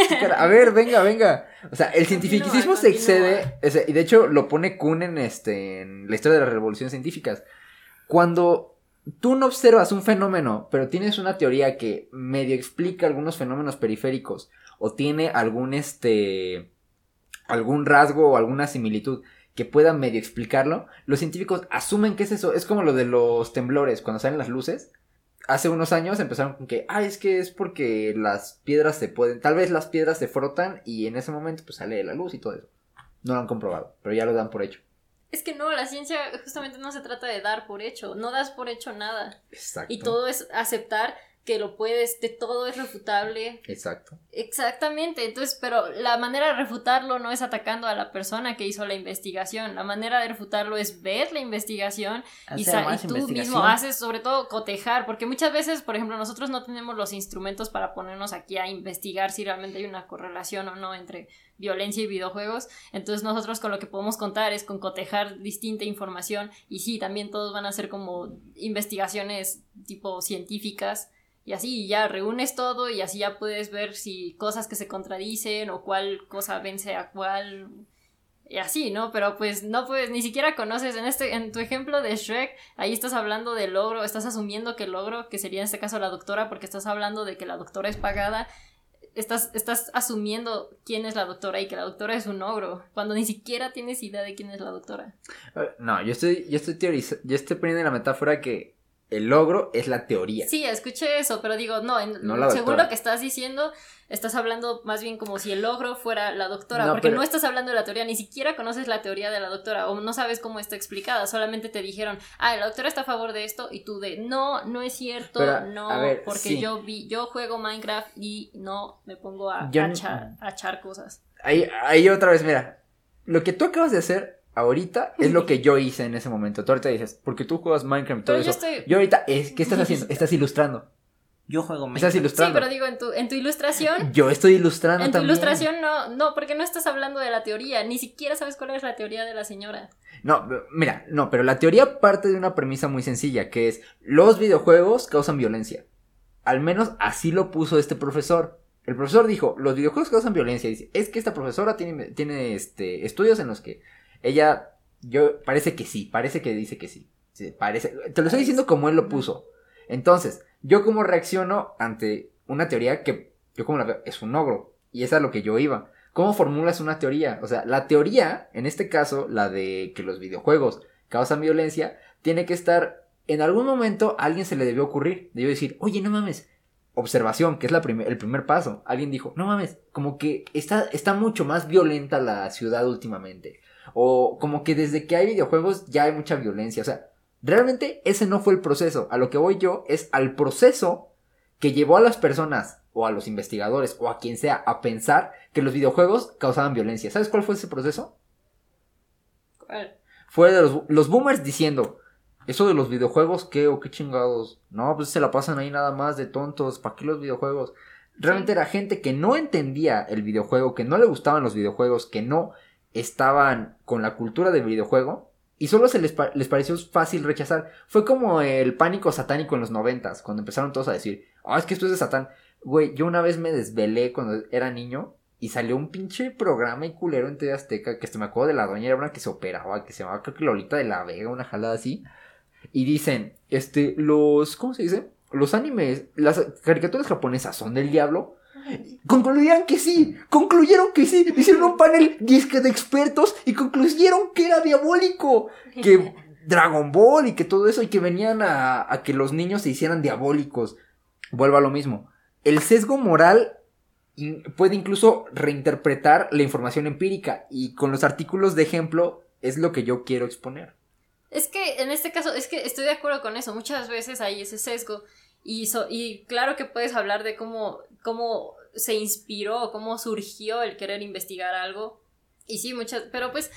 qué cara? A ver, venga, venga. O sea, el cientificismo se excede. o sea, y de hecho lo pone Kuhn en, este, en la historia de las revoluciones científicas. Cuando tú no observas un fenómeno, pero tienes una teoría que medio explica algunos fenómenos periféricos o tiene algún este algún rasgo o alguna similitud que pueda medio explicarlo, los científicos asumen que es eso. Es como lo de los temblores, cuando salen las luces. Hace unos años empezaron con que, ah, es que es porque las piedras se pueden, tal vez las piedras se frotan y en ese momento pues sale la luz y todo eso. No lo han comprobado, pero ya lo dan por hecho.
Es que no, la ciencia justamente no se trata de dar por hecho, no das por hecho nada.
Exacto.
Y todo es aceptar que lo puedes, de todo es refutable.
Exacto.
Exactamente, entonces, pero la manera de refutarlo no es atacando a la persona que hizo la investigación, la manera de refutarlo es ver la investigación y, tú mismo haces sobre todo cotejar, porque muchas veces, por ejemplo, nosotros no tenemos los instrumentos para ponernos aquí a investigar si realmente hay una correlación o no entre violencia y videojuegos, entonces nosotros con lo que podemos contar es con cotejar distinta información y sí, también todos van a ser como investigaciones tipo científicas y así ya reúnes todo y así ya puedes ver si cosas que se contradicen o cuál cosa vence a cuál y así, ¿no? Pero pues no pues ni siquiera conoces en este en tu ejemplo de Shrek, ahí estás hablando del logro, estás asumiendo que el logro, que sería en este caso la doctora porque estás hablando de que la doctora es pagada, estás estás asumiendo quién es la doctora y que la doctora es un ogro, cuando ni siquiera tienes idea de quién es la doctora.
Eh, No, yo estoy, yo estoy teorizando, yo estoy poniendo la metáfora que el logro es la teoría.
Sí, escuché eso, pero digo, no, en-
No
lo que estás diciendo, estás hablando más bien como si el logro fuera la doctora,
No,
porque
pero-
no estás hablando de la teoría, ni siquiera conoces la teoría de la doctora, o no sabes cómo está explicada, solamente te dijeron, ah, la doctora está a favor de esto, y tú de, no, no es cierto,
Pero,
no,
ver,
porque
sí.
yo vi, yo juego Minecraft y no me pongo a,
Yo
a a cosas.
Ahí, ahí otra vez, mira. Lo que tú acabas de hacer ahorita *laughs* es lo que yo hice en ese momento. Tú ahorita dices, porque tú juegas Minecraft y todo
Pero yo
eso.
estoy-
Yo ahorita, es, ¿qué estás haciendo? *laughs* Estás ilustrando.
Yo juego
Estás
Minecraft.
Sí,
ilustrando.
pero digo, en tu, en tu ilustración,
Yo estoy ilustrando
en tu
también.
ilustración no, no, porque no estás hablando de la teoría, ni siquiera sabes cuál es la teoría de la señora.
No, mira, no, pero la teoría parte de una premisa muy sencilla, que es los videojuegos causan violencia. Al menos así lo puso este profesor. El profesor dijo, los videojuegos causan violencia. Dice, es que esta profesora tiene, tiene este, estudios en los que ella, yo, parece que sí, parece que dice que sí. Sí, parece, te lo estoy diciendo como él lo puso. Entonces, yo como reacciono ante una teoría que, yo como la veo, es un ogro. Y es a lo que yo iba. ¿Cómo formulas una teoría? O sea, la teoría, en este caso, la de que los videojuegos causan violencia, tiene que estar, en algún momento a alguien se le debió ocurrir, debió decir, oye, no mames, observación, que es la prim- el primer paso. Alguien dijo, no mames, como que está, está mucho más violenta la ciudad últimamente. O como que desde que hay videojuegos ya hay mucha violencia. O sea, realmente ese no fue el proceso. A lo que voy yo es al proceso que llevó a las personas o a los investigadores o a quien sea a pensar que los videojuegos causaban violencia. ¿Sabes cuál fue ese proceso?
¿Cuál?
Fue de los, los boomers diciendo, eso de los videojuegos, ¿qué o qué chingados? No, pues se la pasan ahí nada más de tontos, ¿para qué los videojuegos? Realmente era gente que no entendía el videojuego, que no le gustaban los videojuegos, que no estaban con la cultura del videojuego y solo se les, les pareció fácil rechazar. Fue como el pánico satánico en los noventas, cuando empezaron todos a decir, ah, es que esto es de Satán. Güey, yo una vez me desvelé cuando era niño y salió un pinche programa y culero en TV Azteca que se me acuerdo de la doña, era una que se operaba, que se llamaba creo que Lolita de la Vega, una jalada así. Y dicen, este, los, ¿cómo se dice? Los animes, las caricaturas japonesas son del diablo. Concluían que sí, concluyeron que sí, hicieron un panel disque de expertos y concluyeron que era diabólico, que *laughs* Dragon Ball y que todo eso y que venían a, a que los niños se hicieran diabólicos. Vuelvo a lo mismo. El sesgo moral puede incluso reinterpretar la información empírica y con los artículos de ejemplo es lo que yo quiero exponer.
Es que en este caso, es que estoy de acuerdo con eso. Muchas veces hay ese sesgo. Y, so- y claro que puedes hablar de cómo, cómo se inspiró, cómo surgió el querer investigar algo. Y sí, muchas. Pero pues,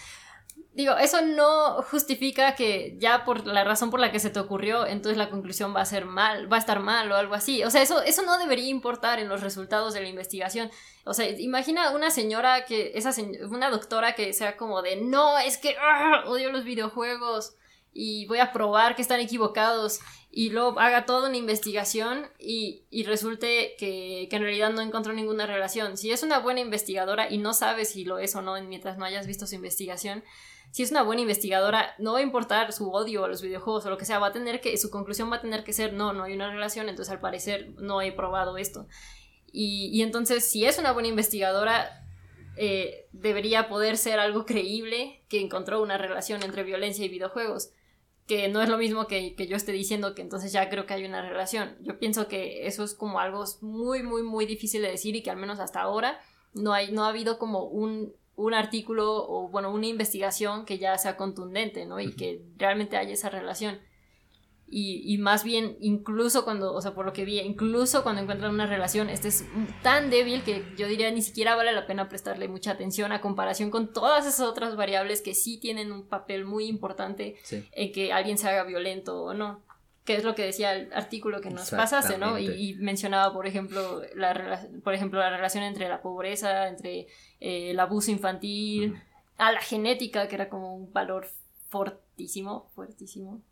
digo, eso no justifica que ya por la razón por la que se te ocurrió, entonces la conclusión va a ser mal, va a estar mal o algo así. O sea, eso, eso no debería importar en los resultados de la investigación. O sea, imagina una señora que, esa una doctora que sea como de, no, es que ah, odio los videojuegos y voy a probar que están equivocados y luego haga toda una investigación y, y resulte que, que en realidad no encontró ninguna relación. Si es una buena investigadora y no sabe si lo es o no mientras no hayas visto su investigación, si es una buena investigadora, no va a importar su odio a los videojuegos o lo que sea, va a tener que, su conclusión va a tener que ser, no, no hay una relación, entonces al parecer no he probado esto. Y, y entonces, si es una buena investigadora, eh, debería poder ser algo creíble que encontró una relación entre violencia y videojuegos. Que no es lo mismo que, que yo esté diciendo que entonces ya creo que hay una relación. Yo pienso que eso es como algo muy, muy, muy difícil de decir y que al menos hasta ahora no, hay, no ha habido como un, un artículo o, bueno, una investigación que ya sea contundente, ¿no? Y que realmente haya esa relación. Y, y más bien, incluso cuando, o sea, por lo que vi, incluso cuando encuentran una relación, este es tan débil que yo diría ni siquiera vale la pena prestarle mucha atención a comparación con todas esas otras variables que sí tienen un papel muy importante
Sí.
en que alguien se haga violento o no. Que es lo que decía el artículo que nos pasaste, ¿no? Y, mencionaba, por ejemplo, la, por ejemplo, la relación entre la pobreza, entre eh, el abuso infantil, a la genética, que era como un valor fortísimo, fuertísimo.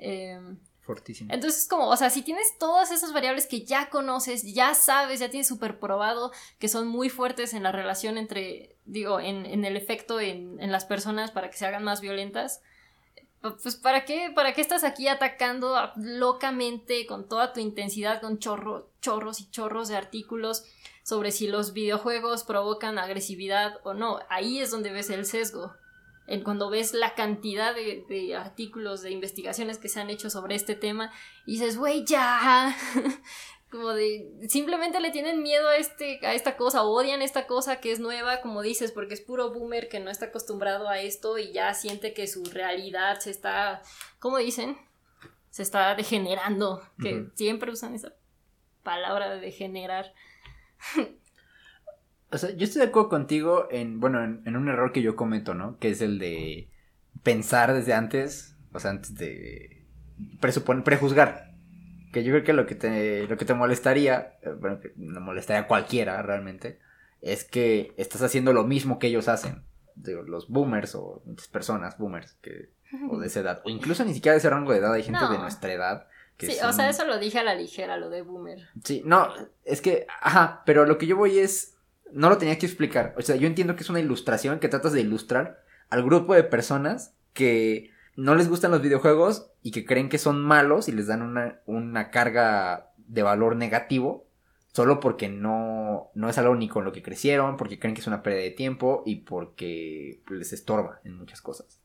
Em,
Fortísimo.
entonces, como, o sea, si tienes todas esas variables que ya conoces, ya sabes, ya tienes súper probado que son muy fuertes en la relación entre, digo, en, en el efecto en, en las personas para que se hagan más violentas, pues ¿para qué, para qué estás aquí atacando locamente con toda tu intensidad, con chorro, chorros y chorros de artículos sobre si los videojuegos provocan agresividad o no? Ahí es donde ves el sesgo en cuando ves la cantidad de, de artículos, de investigaciones que se han hecho sobre este tema, y dices, güey, ya. *laughs* como de simplemente le tienen miedo a este a esta cosa odian esta cosa que es nueva como dices porque es puro boomer que no está acostumbrado a esto y ya siente que su realidad se está ¿cómo dicen? se está degenerando que siempre usan esa palabra de degenerar *laughs*
O sea, yo estoy de acuerdo contigo en, bueno, en, en un error que yo cometo, ¿no? Que es el de pensar desde antes, o sea, antes de presuponer, prejuzgar. Que yo creo que lo que te, lo que te molestaría, eh, bueno, que no molestaría a cualquiera realmente, es que estás haciendo lo mismo que ellos hacen. Digo, los boomers o muchas personas boomers que, o de esa edad, o incluso ni siquiera de ese rango de edad, hay gente
No.
de nuestra edad. Que
sí
son-
o sea eso lo dije a la ligera lo de boomer
Sí, no, es que, ajá, pero lo que yo voy es, no lo tenía que explicar. O sea, yo entiendo que es una ilustración que tratas de ilustrar al grupo de personas que no les gustan los videojuegos y que creen que son malos y les dan una, una carga de valor negativo solo porque no, no es algo ni con lo que crecieron, porque creen que es una pérdida de tiempo y porque les estorba en muchas cosas.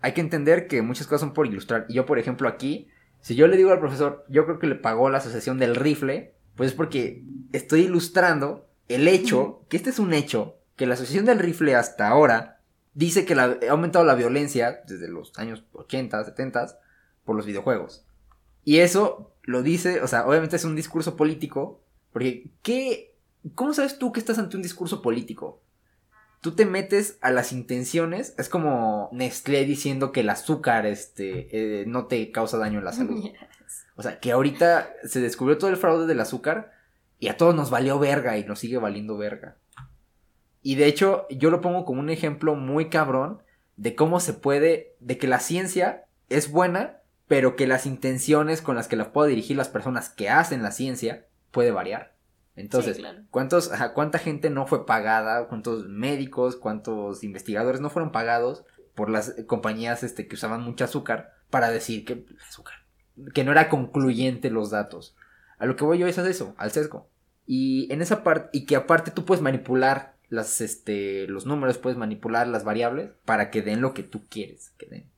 Hay que entender que muchas cosas son por ilustrar. Y yo, por ejemplo, aquí, si yo le digo al profesor, yo creo que le pagó la asociación del rifle, pues es porque estoy ilustrando el hecho, que este es un hecho, que la asociación del rifle hasta ahora dice que la- ha aumentado la violencia desde los años 80, 70 por los videojuegos. Y eso lo dice, o sea, obviamente es un discurso político, porque ¿qué, ¿cómo sabes tú que estás ante un discurso político? Tú te metes a las intenciones, es como Nestlé diciendo que el azúcar este, eh, no te causa daño en la salud. *laughs* O sea, que ahorita se descubrió todo el fraude del azúcar y a todos nos valió verga y nos sigue valiendo verga. Y de hecho, yo lo pongo como un ejemplo muy cabrón de cómo se puede, de que la ciencia es buena, pero que las intenciones con las que la puedo dirigir las personas que hacen la ciencia puede variar. Entonces,
Sí, claro.
¿cuántos, ajá, ¿cuánta gente no fue pagada? ¿Cuántos médicos, cuántos investigadores no fueron pagados por las compañías este, que usaban mucho azúcar para decir que azúcar, que no era concluyente los datos? A lo que voy yo es a eso, al sesgo. Y en esa parte, y que aparte tú puedes manipular las, este, los números, puedes manipular las variables para que den lo que tú quieres que den.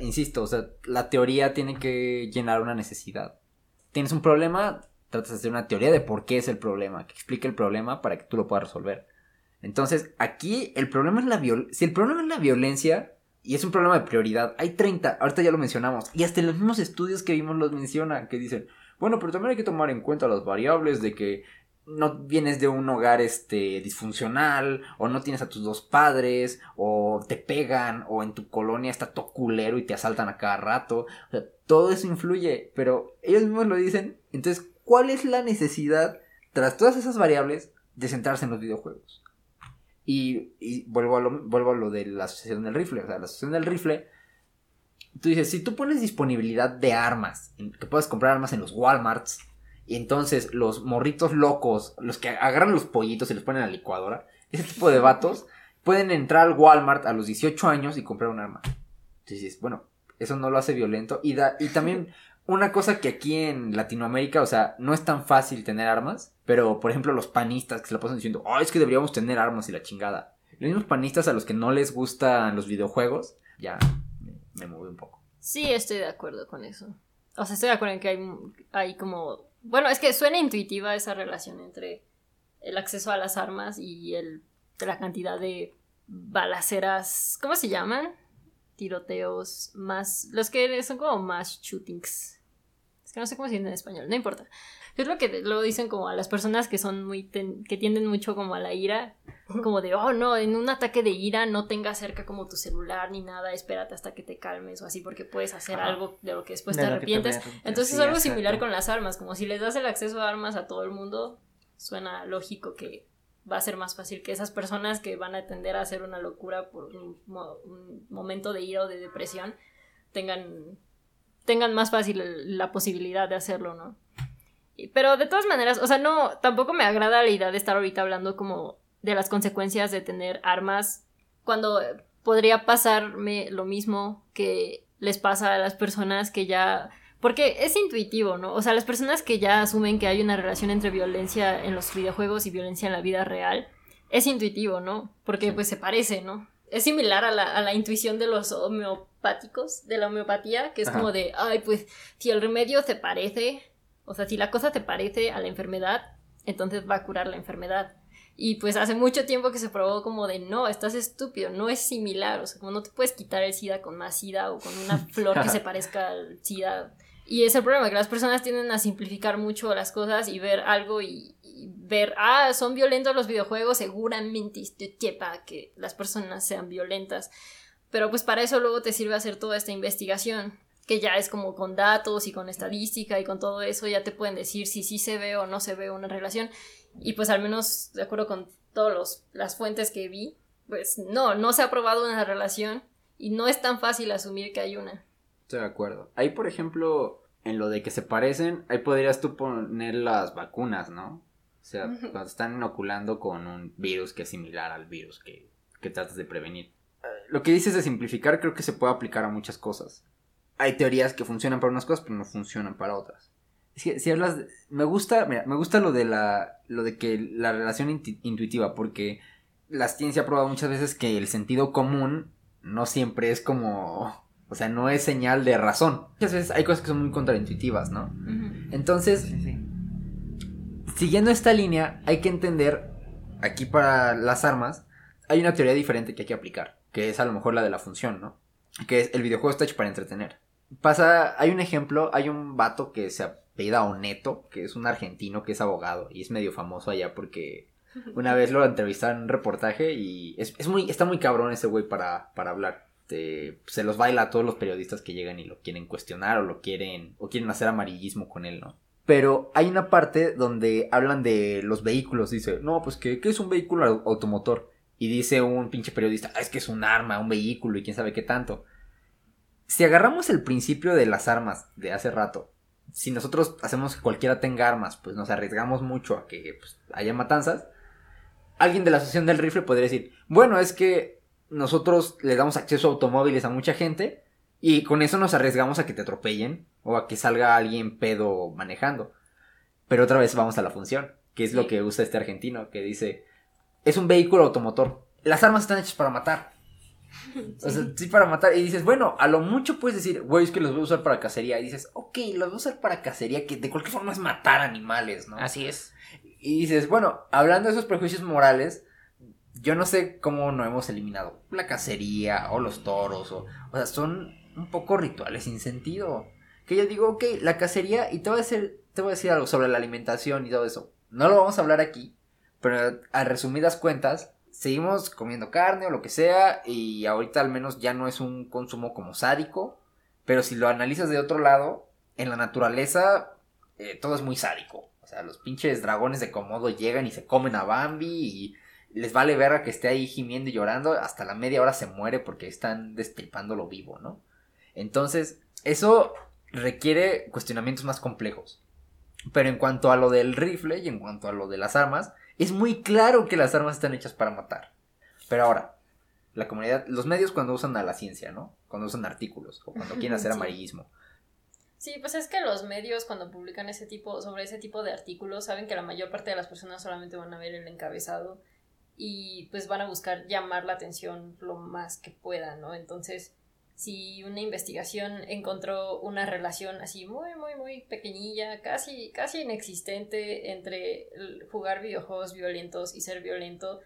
Insisto, o sea, la teoría tiene que llenar una necesidad. Tienes un problema, tratas de hacer una teoría de por qué es el problema, que explique el problema para que tú lo puedas resolver. Entonces, aquí el problema es la violencia. Si el problema es la violencia, y es un problema de prioridad, hay 30, ahorita ya lo mencionamos, y hasta en los mismos estudios que vimos los mencionan, que dicen, bueno, pero también hay que tomar en cuenta las variables de que no vienes de un hogar este disfuncional o no tienes a tus dos padres o te pegan o en tu colonia está todo culero y te asaltan a cada rato. O sea, todo eso influye, pero ellos mismos lo dicen. Entonces, ¿cuál es la necesidad tras todas esas variables de centrarse en los videojuegos? Y, y vuelvo, a lo, vuelvo a lo de la asociación del rifle. O sea, la asociación del rifle tú dices, si tú pones disponibilidad de armas, que puedes comprar armas en los Walmarts, y entonces los morritos locos, los que agarran los pollitos y los ponen a la licuadora, ese tipo de vatos pueden entrar al Walmart a los 18 años y comprar un arma. Entonces dices, bueno, eso no lo hace violento. Y, da, y también *laughs* una cosa que aquí en Latinoamérica, o sea, no es tan fácil tener armas, pero por ejemplo los panistas que se lo pasan diciendo, oh, es que deberíamos tener armas y la chingada. Los mismos panistas a los que no les gustan los videojuegos, ya me, mueve un poco.
Sí, estoy de acuerdo con eso. O sea, estoy de acuerdo en que hay, hay como... Bueno, es que suena intuitiva esa relación entre el acceso a las armas y el, la cantidad de balaceras... ¿Cómo se llaman? Tiroteos más... Los que son como más shootings. Es que no sé cómo se dice en español, no importa. Es lo que lo dicen como a las personas que son muy... ten- que tienden mucho como a la ira. Como de, oh no, en un ataque de ira no tengas cerca como tu celular ni nada, espérate hasta que te calmes o así porque puedes hacer algo de lo que después
De
te
lo que te
arrepientes. Entonces es algo
exacto.
similar con las armas, como si les das el acceso a armas a todo el mundo, suena lógico que va a ser más fácil que esas personas que van a tender a hacer una locura por un, mo- un momento de ira o de depresión tengan, tengan más fácil la posibilidad de hacerlo, ¿no? Pero de todas maneras, o sea, no, tampoco me agrada la idea de estar ahorita hablando como de las consecuencias de tener armas cuando podría pasarme lo mismo que les pasa a las personas que ya... Porque es intuitivo, ¿no? O sea, las personas que ya asumen que hay una relación entre violencia en los videojuegos y violencia en la vida real, es intuitivo, ¿no? Porque pues se parece, ¿no? Es similar a la, a la intuición de los homeopáticos, de la homeopatía, que es
Ajá.
como de, ay, pues si el remedio te parece, o sea, si la cosa te parece a la enfermedad, entonces va a curar la enfermedad. Y pues hace mucho tiempo que se probó como de no, estás estúpido, no es similar, o sea, como no te puedes quitar el SIDA con más SIDA o con una *laughs* flor que se parezca al SIDA. Y es el problema, que las personas tienden a simplificar mucho las cosas y ver algo y, y ver, ah, son violentos los videojuegos, seguramente esto lleva a que las personas sean violentas. Pero pues para eso luego te sirve hacer toda esta investigación, que ya es como con datos y con estadística y con todo eso, ya te pueden decir si sí se ve o no se ve una relación. Y pues al menos, de acuerdo con todas las fuentes que vi, pues no, no se ha probado una relación y no es tan fácil asumir que hay una.
Estoy de acuerdo. Ahí, por ejemplo, en lo de que se parecen, ahí podrías tú poner las vacunas, ¿no? O sea, cuando están inoculando con un virus que es similar al virus que, que tratas de prevenir. Eh, Lo que dices de simplificar creo que se puede aplicar a muchas cosas. Hay teorías que funcionan para unas cosas, pero no funcionan para otras. Es que si hablas, de- me gusta, mira, me gusta lo de la, lo de que la relación intuitiva, porque la ciencia ha probado muchas veces que el sentido común no siempre es como, o sea, no es señal de razón. Muchas veces hay cosas que son muy contraintuitivas, ¿no? Entonces,
Sí, sí.
siguiendo esta línea, hay que entender, aquí para las armas, hay una teoría diferente que hay que aplicar, que es a lo mejor la de la función, ¿no? Que es el videojuego está hecho para entretener. Pasa, hay un ejemplo, hay un vato que se apellida Oneto, que es un argentino que es abogado y es medio famoso allá porque *laughs* una vez lo entrevistaron en un reportaje y es, es muy, está muy cabrón ese güey para, para hablar. Te- se los baila a todos los periodistas que llegan y lo quieren cuestionar o lo quieren, o quieren hacer amarillismo con él, ¿no? Pero hay una parte donde hablan de los vehículos. Dice, no, pues que ¿qué es un vehículo au- automotor. Y dice un pinche periodista, "Ah, es que es un arma, un vehículo y quién sabe qué tanto. Si agarramos el principio de las armas de hace rato, si nosotros hacemos que cualquiera tenga armas, pues nos arriesgamos mucho a que pues, haya matanzas. Alguien de la asociación del rifle podría decir, bueno, es que nosotros le damos acceso a automóviles a mucha gente y con eso nos arriesgamos a que te atropellen o a que salga alguien pedo manejando. Pero otra vez vamos a la función, que es lo que usa este argentino, que dice, es un vehículo automotor. Las armas están hechas para matar. O sea, sí para matar. Y dices, bueno, a lo mucho puedes decir, güey, es que los voy a usar para cacería. Y dices, ok, los voy a usar para cacería, que de cualquier forma es matar animales, ¿no?
Así es.
Y dices, bueno, hablando de esos prejuicios morales, yo no sé cómo no hemos eliminado la cacería o los toros, o, o sea, son un poco rituales sin sentido. Que yo digo, ok, la cacería, y te voy a decir, te voy a decir algo sobre la alimentación y todo eso. No lo vamos a hablar aquí, pero a resumidas cuentas, seguimos comiendo carne o lo que sea, y ahorita al menos ya no es un consumo como sádico, pero si lo analizas de otro lado, en la naturaleza eh, todo es muy sádico. O sea, los pinches dragones de Komodo llegan y se comen a Bambi y les vale verga que esté ahí gimiendo y llorando. Hasta la media hora se muere porque están destripándolo vivo, ¿no? Entonces, eso requiere cuestionamientos más complejos. Pero en cuanto a lo del rifle y en cuanto a lo de las armas, es muy claro que las armas están hechas para matar. Pero ahora, la comunidad, los medios cuando usan a la ciencia, ¿no? Cuando usan artículos o cuando quieren hacer *laughs*
Sí.
amarillismo.
Sí, pues es que los medios cuando publican ese tipo, sobre ese tipo de artículos, saben que la mayor parte de las personas solamente van a ver el encabezado y pues van a buscar llamar la atención lo más que puedan, ¿no? Entonces, si una investigación encontró una relación así muy, muy, muy pequeñilla, casi, casi inexistente entre jugar videojuegos violentos y ser violento,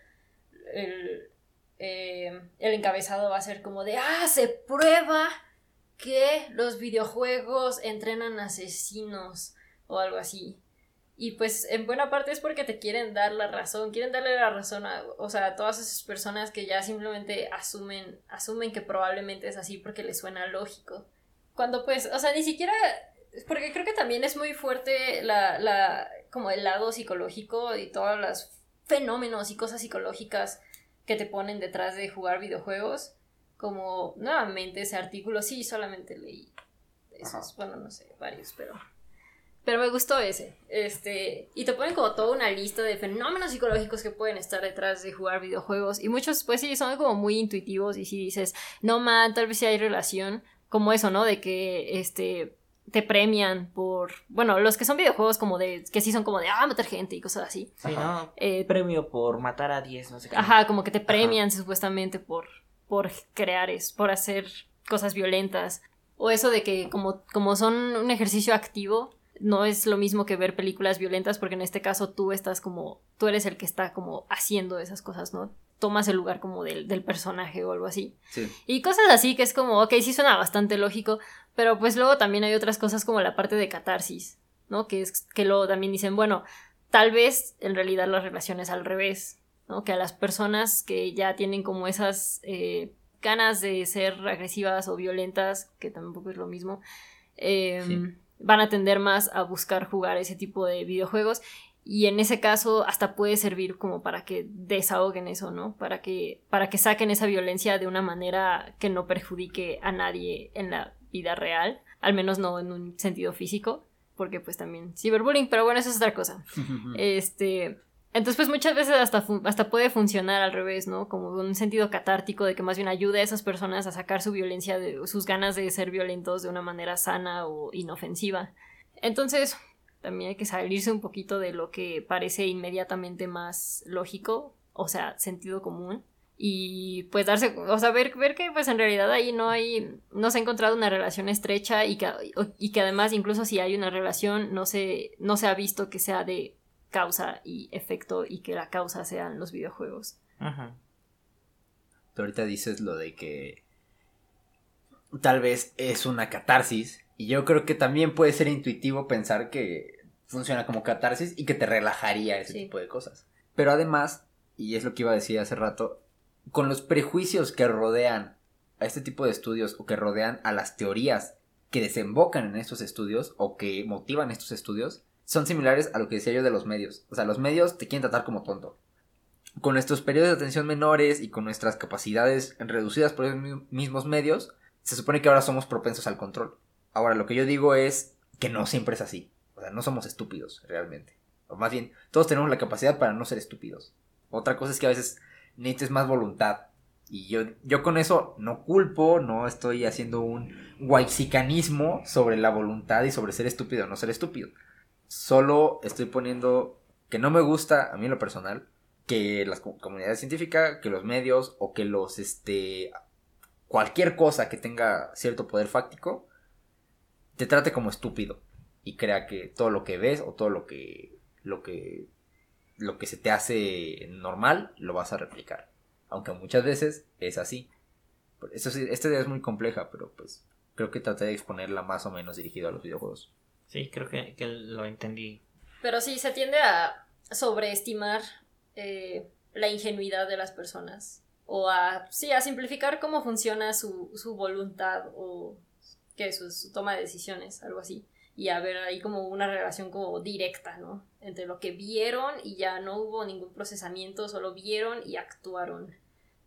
el, eh, el encabezado va a ser como de, ah, se prueba que los videojuegos entrenan asesinos o algo así. Y pues en buena parte es porque te quieren dar la razón, quieren darle la razón a, o sea, a todas esas personas que ya simplemente asumen, asumen que probablemente es así porque les suena lógico. Cuando pues, o sea, ni siquiera, porque creo que también es muy fuerte la, la, como el lado psicológico y todos los fenómenos y cosas psicológicas que te ponen detrás de jugar videojuegos. Como nuevamente ese artículo, sí, solamente leí esos, bueno, no sé, varios, pero pero me gustó ese. Este, y te ponen como toda una lista de fenómenos psicológicos que pueden estar detrás de jugar videojuegos. Y muchos, pues sí, son como muy intuitivos. Y si dices, no man, tal vez sí hay relación. Como eso, ¿no? De que este te premian por. Bueno, los que son videojuegos como de. que sí son como de ah, matar gente y cosas así.
Sí, ¿no?
Eh,
Premio por matar a 10, no sé qué.
Ajá, como que te premian supuestamente por, por crear, es, por hacer cosas violentas. O eso de que como, como son un ejercicio activo, no es lo mismo que ver películas violentas, porque en este caso tú estás como, tú eres el que está como haciendo esas cosas, ¿no? Tomas el lugar como del, del personaje o algo así.
Sí.
Y cosas así que es como, ok, sí suena bastante lógico, pero pues luego también hay otras cosas como la parte de catarsis, ¿no? Que es que luego también dicen, bueno, tal vez en realidad la relación es al revés, ¿no? Que a las personas que ya tienen como esas eh, ganas de ser agresivas o violentas, que tampoco es lo mismo, eh,
Sí.
Van a tender más a buscar jugar ese tipo de videojuegos. Y en ese caso hasta puede servir como para que desahoguen eso, ¿no? Para que, para que saquen esa violencia de una manera que no perjudique a nadie en la vida real, al menos no en un sentido físico, porque pues también ciberbullying, pero bueno, eso es otra cosa. *laughs* Este, entonces pues muchas veces hasta, hasta puede funcionar al revés, ¿no? Como un sentido catártico de que más bien ayude a esas personas a sacar su violencia, de, sus ganas de ser violentos de una manera sana o inofensiva. Entonces, también hay que salirse un poquito de lo que parece inmediatamente más lógico, o sea, sentido común. Y pues darse, o sea, ver, ver que pues en realidad ahí no hay, no se ha encontrado una relación estrecha y que, y que además incluso si hay una relación no se, no se ha visto que sea de causa y efecto y que la causa sean los videojuegos.
Ajá.
Tú ahorita dices lo de que tal vez es una catarsis. Y yo creo que también puede ser intuitivo pensar que funciona como catarsis y que te relajaría ese
Sí.
tipo de cosas. Pero además, y es lo que iba a decir hace rato, con los prejuicios que rodean a este tipo de estudios o que rodean a las teorías que desembocan en estos estudios o que motivan estos estudios, son similares a lo que decía yo de los medios. O sea, los medios te quieren tratar como tonto con nuestros periodos de atención menores y con nuestras capacidades reducidas por esos mi- mismos medios, se supone que ahora somos propensos al control. Ahora, lo que yo digo es que no siempre es así. O sea, no somos estúpidos, realmente. O más bien, todos tenemos la capacidad para no ser estúpidos. Otra cosa es que a veces necesites más voluntad. Y yo, yo con eso no culpo, no estoy haciendo un guaycicanismo sobre la voluntad y sobre ser estúpido o no ser estúpido. Solo estoy poniendo que no me gusta, a mí en lo personal, que las co- comunidades científicas, que los medios o que los, este, cualquier cosa que tenga cierto poder fáctico, te trate como estúpido y crea que todo lo que ves o todo lo que, lo que, lo que se te hace normal, lo vas a replicar. Aunque muchas veces es así. Esta idea es muy compleja, pero pues creo que traté de exponerla más o menos dirigido a los videojuegos.
Sí, creo que, que lo entendí.
Pero sí, se tiende a sobreestimar eh, la ingenuidad de las personas. O a, sí, a simplificar cómo funciona su, su voluntad o que su, su toma de decisiones, algo así. Y a ver ahí como una relación como directa, ¿no? Entre lo que vieron y ya no hubo ningún procesamiento, solo vieron y actuaron.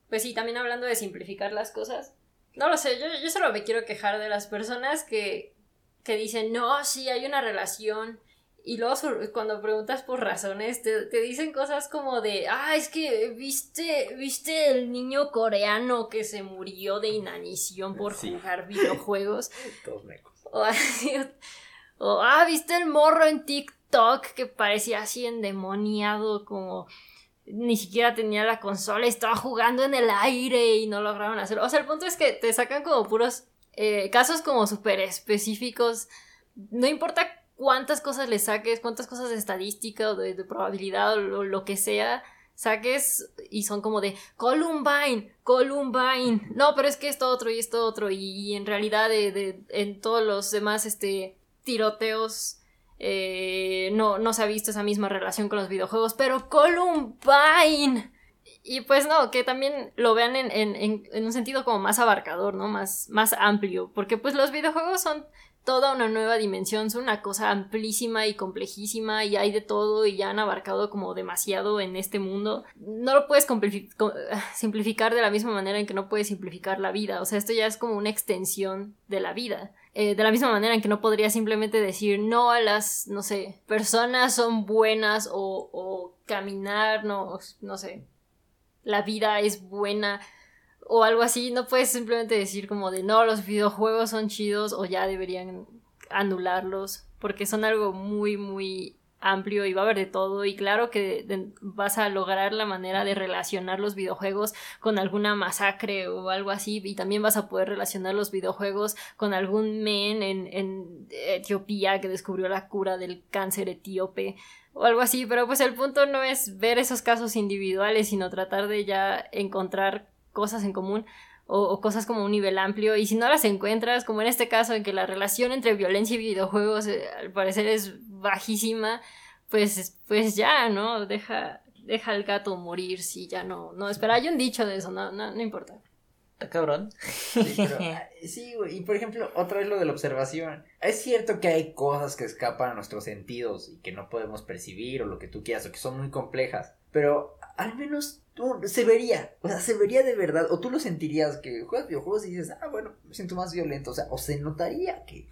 Pues sí, también hablando de simplificar las cosas. No lo sé, yo, yo solo me quiero quejar de las personas que, que dicen, no, sí, hay una relación. Y luego cuando preguntas por razones, te, te dicen cosas como de, ah, es que viste, viste el niño coreano que se murió de inanición por
Sí.
jugar videojuegos. *laughs*
Todos.
O o, ah, viste el morro en TikTok que parecía así endemoniado, como ni siquiera tenía la consola, estaba jugando en el aire y no lograron hacerlo. O sea, el punto es que te sacan como puros eh, casos como súper específicos. No importa cuántas cosas le saques, cuántas cosas de estadística o de, probabilidad o lo, que sea saques y son como de Columbine, Columbine. No, pero es que esto otro y esto otro. Y, en realidad de- en todos los demás este, tiroteos eh, no, no se ha visto esa misma relación con los videojuegos. Pero Columbine. Y pues no, que también lo vean en, en- en- un sentido como más abarcador, ¿no? Más, más amplio. Porque pues los videojuegos son toda una nueva dimensión, son una cosa amplísima y complejísima y hay de todo y ya han abarcado como demasiado en este mundo. No lo puedes *sighs* simplificar de la misma manera en que no puedes simplificar la vida, o sea, esto ya es como una extensión de la vida. Eh, de la misma manera en que no podría simplemente decir no a las, no sé, personas son buenas o, o caminar, no, no sé, la vida es buena o algo así, no puedes simplemente decir como de no, los videojuegos son chidos o ya deberían anularlos, porque son algo muy, muy amplio y va a haber de todo y claro que vas a lograr la manera de relacionar los videojuegos con alguna masacre o algo así y también vas a poder relacionar los videojuegos con algún men en, en Etiopía que descubrió la cura del cáncer etíope o algo así, pero pues el punto no es ver esos casos individuales, sino tratar de ya encontrar cosas en común o, o cosas como un nivel amplio y si no las encuentras, como en este caso en que la relación entre violencia y videojuegos eh, al parecer es bajísima, pues, pues ya, ¿no? Deja, deja al gato morir si ya no, no, espera, hay un dicho de eso, no, no, no importa.
Está cabrón.
Sí, pero, *laughs* ah, sí, güey. Y por ejemplo, otra vez lo de la observación. Es cierto que hay cosas que escapan a nuestros sentidos y que no podemos percibir o lo que tú quieras o que son muy complejas. Pero al menos se vería. O sea, se vería de verdad. O tú lo sentirías que juegas videojuegos y dices, ah, bueno, me siento más violento. O sea, o se notaría que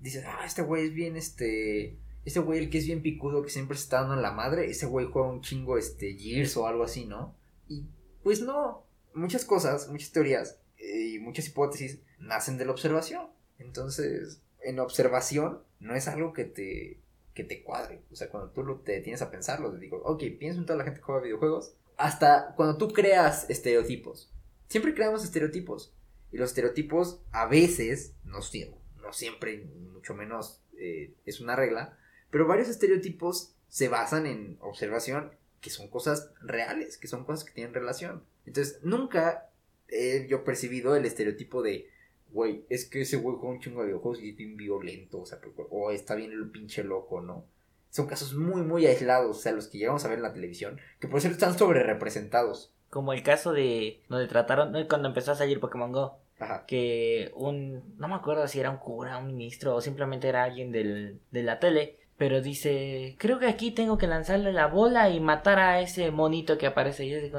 dices, ah, este güey es bien este. Este güey, el que es bien picudo, que siempre se está dando en la madre, ese güey juega un chingo este Gears o algo así, ¿no? Y pues no, muchas cosas, muchas teorías eh, y muchas hipótesis nacen de la observación. Entonces, en observación no es algo que te, que te cuadre. O sea, cuando tú lo, te tienes a pensarlo, te digo, ok, pienso en toda la gente que juega videojuegos. Hasta cuando tú creas estereotipos. Siempre creamos estereotipos. Y los estereotipos a veces, no, sie- no siempre, mucho menos eh, es una regla, pero varios estereotipos se basan en observación que son cosas reales, que son cosas que tienen relación. Entonces, nunca he yo percibido el estereotipo de, güey, es que ese güey juega un chingo de videojuegos y es bien violento, o sea, o está bien el pinche loco, ¿no? Son casos muy, muy aislados, o sea, los que llegamos a ver en la televisión, que por cierto están sobre representados.
Como el caso de donde trataron, cuando empezó a salir Pokémon Go,
Ajá.
que un, no me acuerdo si era un cura, un ministro o simplemente era alguien del, de la tele, pero dice, creo que aquí tengo que lanzarle la bola y matar a ese monito que aparece. Y digo,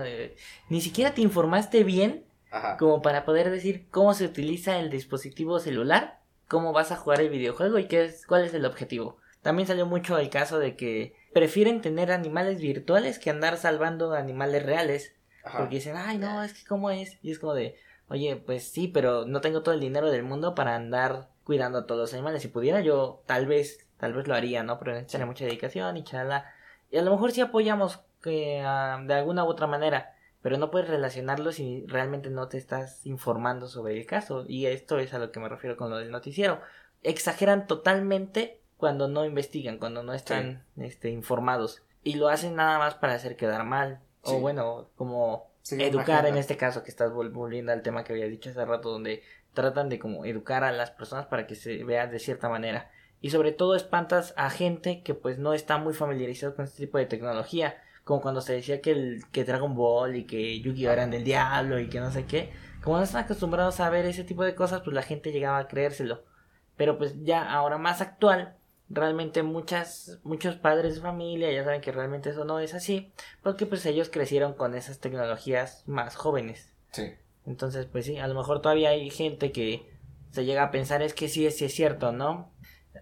ni siquiera te informaste bien
Ajá.
como para poder decir cómo se utiliza el dispositivo celular, cómo vas a jugar el videojuego y qué es, cuál es el objetivo. También salió mucho el caso de que prefieren tener animales virtuales que andar salvando animales reales.
Ajá.
Porque dicen, ay, no, es que cómo es. Y es como de, oye, pues sí, pero no tengo todo el dinero del mundo para andar cuidando a todos los animales. Si pudiera, yo tal vez, tal vez lo haría, ¿no? Pero necesitaría mucha dedicación y chala. Y a lo mejor sí apoyamos que ah, de alguna u otra manera, pero no puedes relacionarlo si realmente no te estás informando sobre el caso. Y esto es a lo que me refiero con lo del noticiero. Exageran totalmente cuando no investigan, cuando no están este, informados. Y lo hacen nada más para hacer quedar mal.
Sí.
O bueno, como
Sí,
educar en este caso que estás vol- volviendo al tema que había dicho hace rato, donde tratan de como educar a las personas para que se vean de cierta manera. Y sobre todo espantas a gente que pues no está muy familiarizado con este tipo de tecnología. Como cuando se decía que, el, que Dragon Ball y que Yu-Gi-Oh eran del diablo y que no sé qué. Como no están acostumbrados a ver ese tipo de cosas, pues la gente llegaba a creérselo. Pero pues ya ahora más actual, realmente muchas, muchos padres de familia ya saben que realmente eso no es así. Porque pues ellos crecieron con esas tecnologías más jóvenes.
Sí.
Entonces, pues sí, a lo mejor todavía hay gente que se llega a pensar es que sí, sí es cierto, ¿no?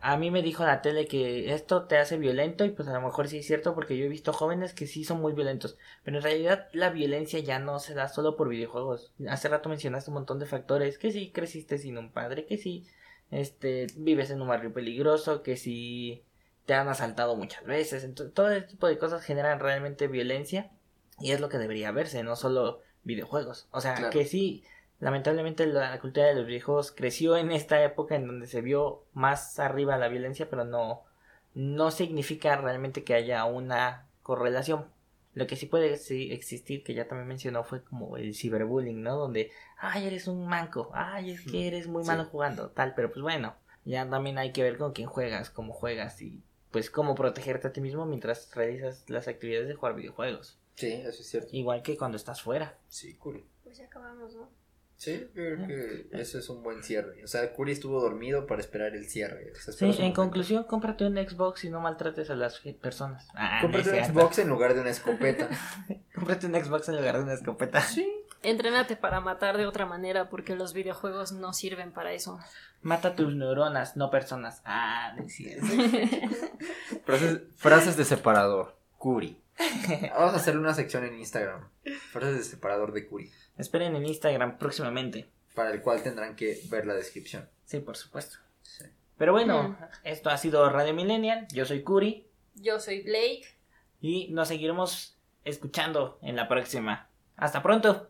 A mí me dijo la tele que esto te hace violento y pues a lo mejor sí es cierto porque yo he visto jóvenes que sí son muy violentos. Pero en realidad la violencia ya no se da solo por videojuegos. Hace rato mencionaste un montón de factores, que sí creciste sin un padre, que sí este vives en un barrio peligroso, que sí te han asaltado muchas veces. Entonces, todo ese tipo de cosas generan realmente violencia y es lo que debería verse, no solo videojuegos. O sea,
Claro.
que sí, lamentablemente la cultura de los videojuegos creció en esta época en donde se vio más arriba la violencia, pero no, no significa realmente que haya una correlación. Lo que sí puede sí existir, que ya también mencionó, fue como el ciberbullying, ¿no? Donde, ay, eres un manco, ay, es que eres muy
Sí.
malo jugando, tal, pero pues bueno, ya también hay que ver con quién juegas, cómo juegas y pues cómo protegerte a ti mismo mientras realizas las actividades de jugar videojuegos.
Sí, eso es cierto.
Igual que cuando estás fuera.
Sí, Curi.
Pues ya acabamos, ¿no?
Sí, yo creo que eso es un buen cierre. O sea, Curi estuvo dormido para esperar el cierre. O sea,
Sí, en
momento.
conclusión, cómprate un Xbox y no maltrates a las personas. Ah, no
Cómprate
es
un
cierto.
Xbox en lugar de una *laughs* escopeta.
Cómprate un Xbox en lugar de una escopeta. Sí.
Entrénate para matar de otra manera porque los videojuegos no sirven para eso.
Mata tus neuronas, no personas. Ah, no. *laughs*
Frases, frases de separador. Curi.
Vamos a hacerle una sección en Instagram. Frases de separador de Curi.
Esperen en Instagram próximamente.
Para el cual tendrán que ver la descripción.
Sí, por supuesto.
Sí.
Pero bueno,
Mm.
esto ha sido Radio Millennial. Yo soy Curi.
Yo soy Blake.
Y nos seguiremos escuchando en la próxima. Hasta pronto.